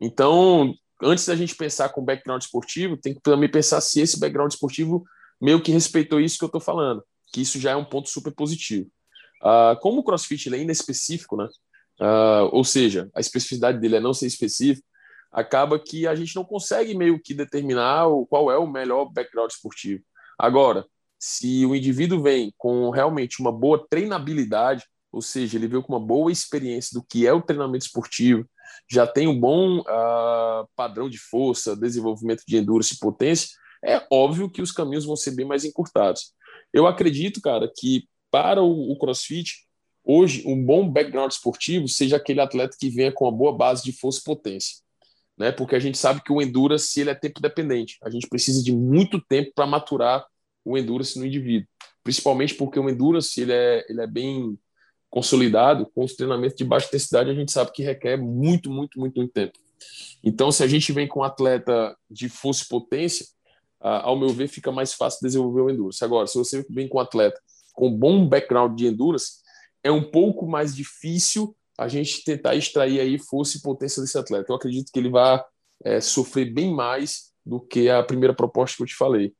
Então, antes da gente pensar com background esportivo, tem que também pensar se esse background esportivo meio que respeitou isso que eu estou falando, que isso já é um ponto super positivo. Uh, como o CrossFit ele é específico, né? Uh, ou seja, a especificidade dele é não ser específico, acaba que a gente não consegue meio que determinar o, qual é o melhor background esportivo. Agora, se o indivíduo vem com realmente uma boa treinabilidade, ou seja, ele veio com uma boa experiência do que é o treinamento esportivo, já tem um bom uh, padrão de força, desenvolvimento de endurance e potência, é óbvio que os caminhos vão ser bem mais encurtados. Eu acredito, cara, que para o, o CrossFit, hoje, um bom background esportivo seja aquele atleta que venha com uma boa base de força e potência. Né? Porque a gente sabe que o endurance ele é tempo dependente. A gente precisa de muito tempo para maturar o endurance no indivíduo. Principalmente porque o endurance ele é, ele é bem consolidado, com os treinamentos de baixa intensidade, a gente sabe que requer muito, muito, muito, muito tempo. Então, se a gente vem com um atleta de força e potência, ao meu ver, fica mais fácil desenvolver o endurance. Agora, se você vem com um atleta com bom background de endurance, é um pouco mais difícil a gente tentar extrair aí força e potência desse atleta. Eu acredito que ele vai é, sofrer bem mais do que a primeira proposta que eu te falei.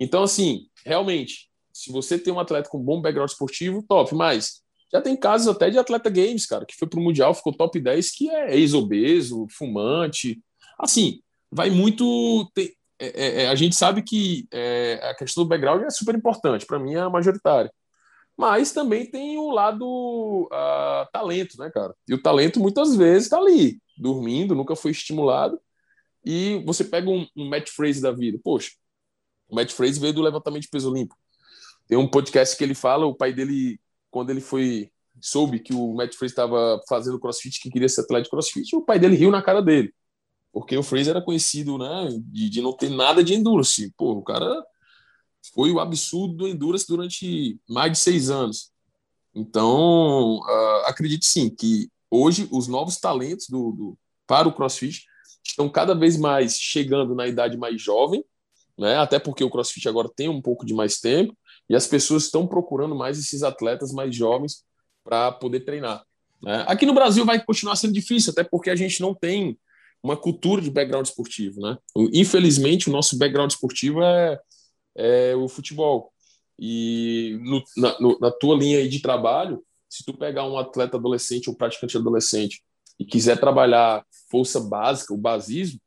Então, assim, realmente, se você tem um atleta com bom background esportivo, top, mas já tem casos até de atleta games, cara, que foi pro Mundial, ficou top 10, que é ex-obeso, fumante. Assim, vai muito. Ter, é, é, é, a gente sabe que é, a questão do background é super importante, para mim é majoritária. Mas também tem o lado uh, talento, né, cara? E o talento muitas vezes está ali, dormindo, nunca foi estimulado. E você pega um, um Matt Fraser da vida. Poxa, o Matt Fraser veio do levantamento de peso olímpico. Tem um podcast que ele fala, o pai dele quando ele foi soube que o Matt Fraser estava fazendo crossfit, que queria ser atleta de crossfit, o pai dele riu na cara dele. Porque o Fraser era conhecido né, de, de não ter nada de endurance. Pô, o cara foi o absurdo do endurance durante mais de seis anos. Então, uh, acredite sim que hoje os novos talentos do, do, para o crossfit estão cada vez mais chegando na idade mais jovem, né? até porque o crossfit agora tem um pouco de mais tempo, e as pessoas estão procurando mais esses atletas mais jovens para poder treinar. Né? Aqui no Brasil vai continuar sendo difícil, até porque a gente não tem uma cultura de background esportivo. Né? Infelizmente, o nosso background esportivo é, é o futebol. E no, na, no, na, tua linha de trabalho, se tu pegar um atleta adolescente ou praticante adolescente e quiser trabalhar força básica, o basismo,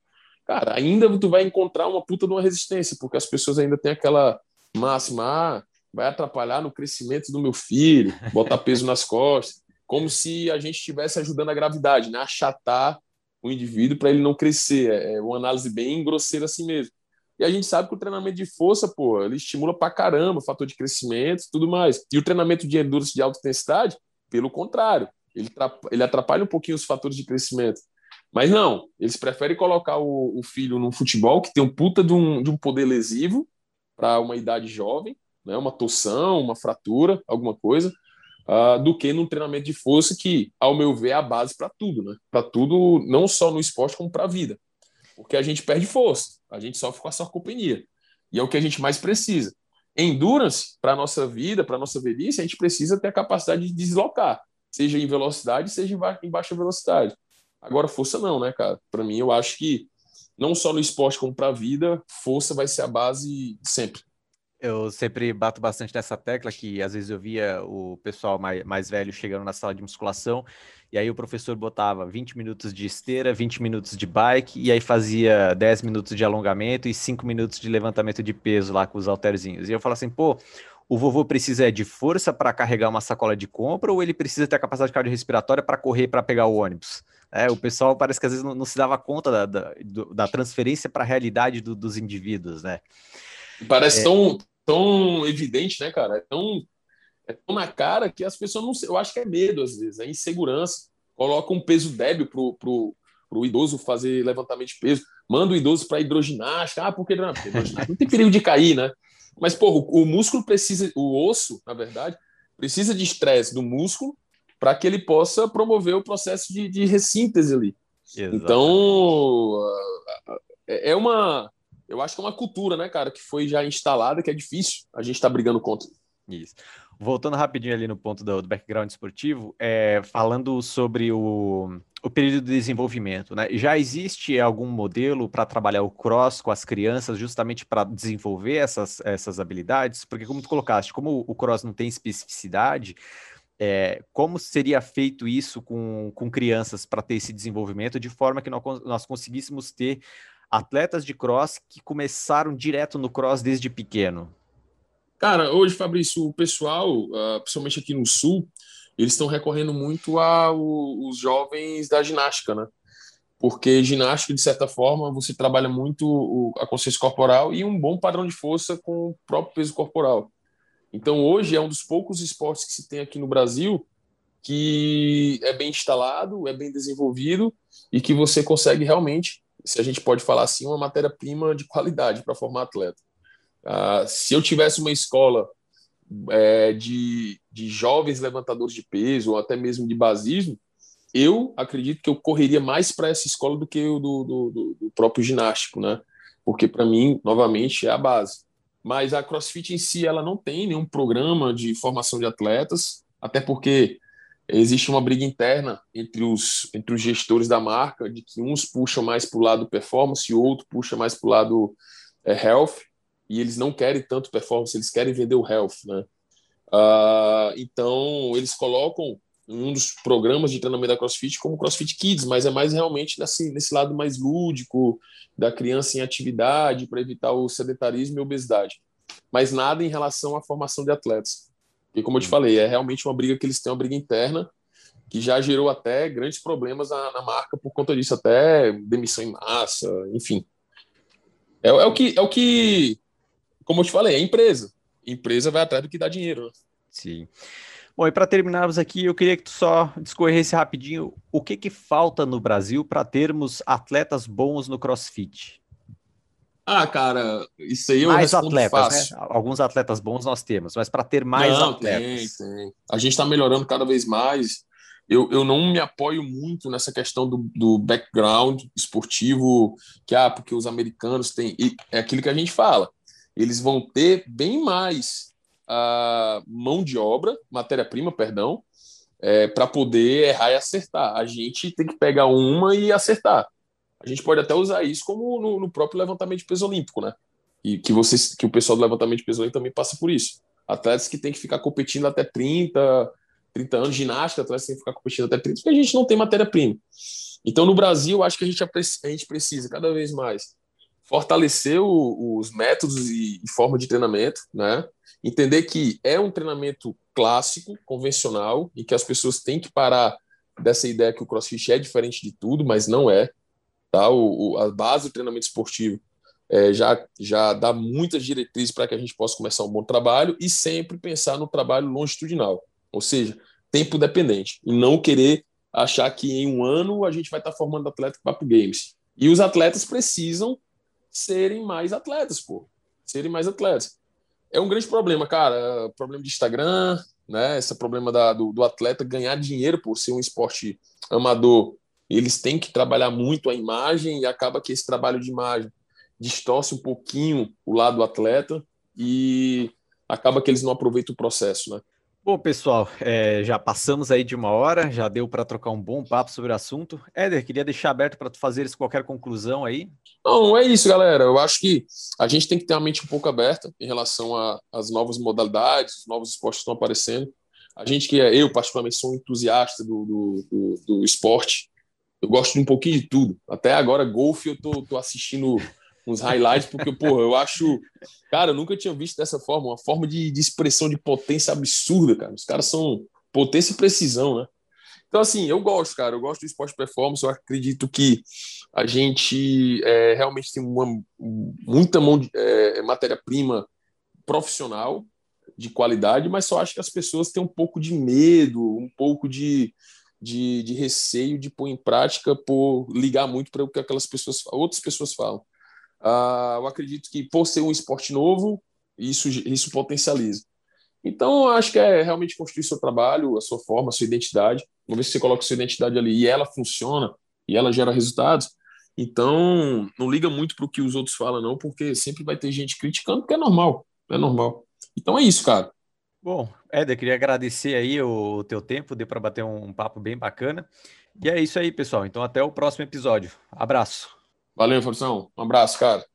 cara, ainda tu vai encontrar uma puta de uma resistência, porque as pessoas ainda têm aquela máxima, ah, vai atrapalhar no crescimento do meu filho, botar peso nas costas, como se a gente estivesse ajudando a gravidade, né? achatar o indivíduo para ele não crescer. É, é uma análise bem grosseira assim mesmo. E a gente sabe que o treinamento de força, pô, ele estimula para caramba o fator de crescimento tudo mais. E o treinamento de endurance de alta intensidade, pelo contrário, ele, ele atrapalha um pouquinho os fatores de crescimento. Mas não, eles preferem colocar o, o filho num futebol que tem um puta de um, de um poder lesivo para uma idade jovem, né, uma torção, uma fratura, alguma coisa, uh, do que num treinamento de força que, ao meu ver, é a base para tudo, né? Para tudo, não só no esporte, como para a vida. Porque a gente perde força, a gente sofre com a sarcopenia. E é o que a gente mais precisa. Endurance, para a nossa vida, para a nossa velhice, a gente precisa ter a capacidade de deslocar, seja em velocidade, seja em baixa velocidade. Agora, força não, né, cara? Para mim, eu acho que não só no esporte como para a vida, força vai ser a base sempre. Eu sempre bato bastante nessa tecla que às vezes eu via o pessoal mais, mais velho chegando na sala de musculação e aí o professor botava 20 minutos de esteira, 20 minutos de bike e aí fazia 10 minutos de alongamento e 5 minutos de levantamento de peso lá com os halterzinhos. E eu falo assim, pô, o vovô precisa de força para carregar uma sacola de compra ou ele precisa ter a capacidade cardiorrespiratória para correr para pegar o ônibus? É, o pessoal parece que às vezes não, não se dava conta da, da, da transferência para a realidade do, dos indivíduos, né? Parece é... tão, tão evidente, né, cara? É tão, é tão na cara que as pessoas não. Eu acho que é medo, às vezes, é insegurança. Coloca um peso débil pro, pro, pro idoso fazer levantamento de peso, manda o idoso para hidroginástica. Ah, porque não, porque não tem perigo de cair, né? Mas, pô, o, o músculo precisa, o osso, na verdade, precisa de estresse do músculo para que ele possa promover o processo de, de ressíntese ali. Exatamente. Então, é, é uma eu acho que é uma cultura, né, cara, que foi já instalada, que é difícil a gente estar tá brigando contra. Isso. Voltando rapidinho ali no ponto do, do background esportivo, é, falando sobre o, o período de desenvolvimento, né? Já existe algum modelo para trabalhar o cross com as crianças, justamente para desenvolver essas, essas habilidades? Porque, como tu colocaste, como o cross não tem especificidade, é, como seria feito isso com, com crianças para ter esse desenvolvimento de forma que nós, nós conseguíssemos ter atletas de cross que começaram direto no cross desde pequeno? Cara, hoje, Fabrício, o pessoal, uh, principalmente aqui no Sul, eles estão recorrendo muito aos jovens da ginástica, né? Porque ginástica, de certa forma, você trabalha muito a consciência corporal e um bom padrão de força com o próprio peso corporal. Então, hoje é um dos poucos esportes que se tem aqui no Brasil que é bem instalado, é bem desenvolvido e que você consegue realmente se a gente pode falar assim, uma matéria-prima de qualidade para formar atleta. Uh, se eu tivesse uma escola é, de, de jovens levantadores de peso, ou até mesmo de basismo, eu acredito que eu correria mais para essa escola do que o do, do, do próprio ginástico, né? Porque para mim, novamente, é a base. Mas a CrossFit em si, ela não tem nenhum programa de formação de atletas, até porque existe uma briga interna entre os, entre os gestores da marca, de que uns puxam mais para o lado performance e outro puxa mais para o lado é, health, e eles não querem tanto performance, eles querem vender o health, né? Uh, então, eles colocam um dos programas de treinamento da CrossFit como CrossFit Kids, mas é mais realmente nesse, nesse lado mais lúdico, da criança em atividade, para evitar o sedentarismo e obesidade. Mas nada em relação à formação de atletas. E como eu te falei, é realmente uma briga que eles têm, uma briga interna, que já gerou até grandes problemas na, na marca por conta disso, até demissão em massa, enfim. É, é, o que, é o que, como eu te falei, é empresa. Empresa vai atrás do que dá dinheiro. Né? Sim. Bom, e para terminarmos aqui, eu queria que tu só discorresse rapidinho o que, que falta no Brasil para termos atletas bons no CrossFit. Ah, cara, isso aí eu mais atletas, né? fácil. Alguns atletas bons nós temos, mas para ter mais não, atletas. Tem, tem. A gente está melhorando cada vez mais. Eu, eu não me apoio muito nessa questão do, do background esportivo, que ah, porque os americanos têm. É aquilo que a gente fala. Eles vão ter bem mais a mão de obra, matéria-prima, perdão, é, para poder errar e acertar. A gente tem que pegar uma e acertar a gente pode até usar isso como no, no próprio levantamento de peso olímpico, né? E que, vocês, que o pessoal do levantamento de peso olímpico também passa por isso. Atletas que tem que ficar competindo até 30, 30 anos, ginástica, atletas que tem que ficar competindo até 30, porque a gente não tem matéria-prima. Então, no Brasil, acho que a gente, a gente precisa cada vez mais fortalecer o, os métodos e, e forma de treinamento, né? Entender que é um treinamento clássico, convencional, e que as pessoas têm que parar dessa ideia que o CrossFit é diferente de tudo, mas não é. Tá? O, o a base do treinamento esportivo é, já, já dá muitas diretrizes para que a gente possa começar um bom trabalho e sempre pensar no trabalho longitudinal, ou seja, tempo dependente, e não querer achar que em um ano a gente vai estar tá formando atleta para o Games. E os atletas precisam serem mais atletas, pô. Serem mais atletas. É um grande problema, cara. Problema de Instagram, né? Esse problema da, do, do atleta ganhar dinheiro por ser um esporte amador eles têm que trabalhar muito a imagem e acaba que esse trabalho de imagem distorce um pouquinho o lado do atleta e acaba que eles não aproveitam o processo, né? Bom, pessoal, é, já passamos aí de uma hora, já deu para trocar um bom papo sobre o assunto. Éder, queria deixar aberto para tu fazeres qualquer conclusão aí. Não, é isso, galera. Eu acho que a gente tem que ter a mente um pouco aberta em relação às novas modalidades, os novos esportes que estão aparecendo. A gente que é, eu particularmente sou um entusiasta do, do, do, do esporte. Eu gosto de um pouquinho de tudo. Até agora, golfe, eu tô, tô assistindo uns highlights, porque, porra, eu acho. Cara, eu nunca tinha visto dessa forma, uma forma de, de expressão de potência absurda, cara. Os caras são potência e precisão, né? Então, assim, eu gosto, cara, eu gosto do esporte performance, eu acredito que a gente é, realmente tem uma, muita é, matéria-prima profissional de qualidade, mas só acho que as pessoas têm um pouco de medo, um pouco de, de, de receio de pôr em prática por ligar muito para o que aquelas pessoas, outras pessoas falam. Uh, eu acredito que por ser um esporte novo, isso, isso potencializa. Então, acho que é realmente construir seu trabalho, a sua forma, a sua identidade. Uma vez que você coloca sua identidade ali e ela funciona e ela gera resultados, então não liga muito para o que os outros falam, não, porque sempre vai ter gente criticando, porque é normal, é normal. Então é isso, cara. Bom, Éder, queria agradecer aí o teu tempo, deu para bater um papo bem bacana. E é isso aí, pessoal. Então até o próximo episódio. Abraço. Valeu, Forção. Um abraço, cara.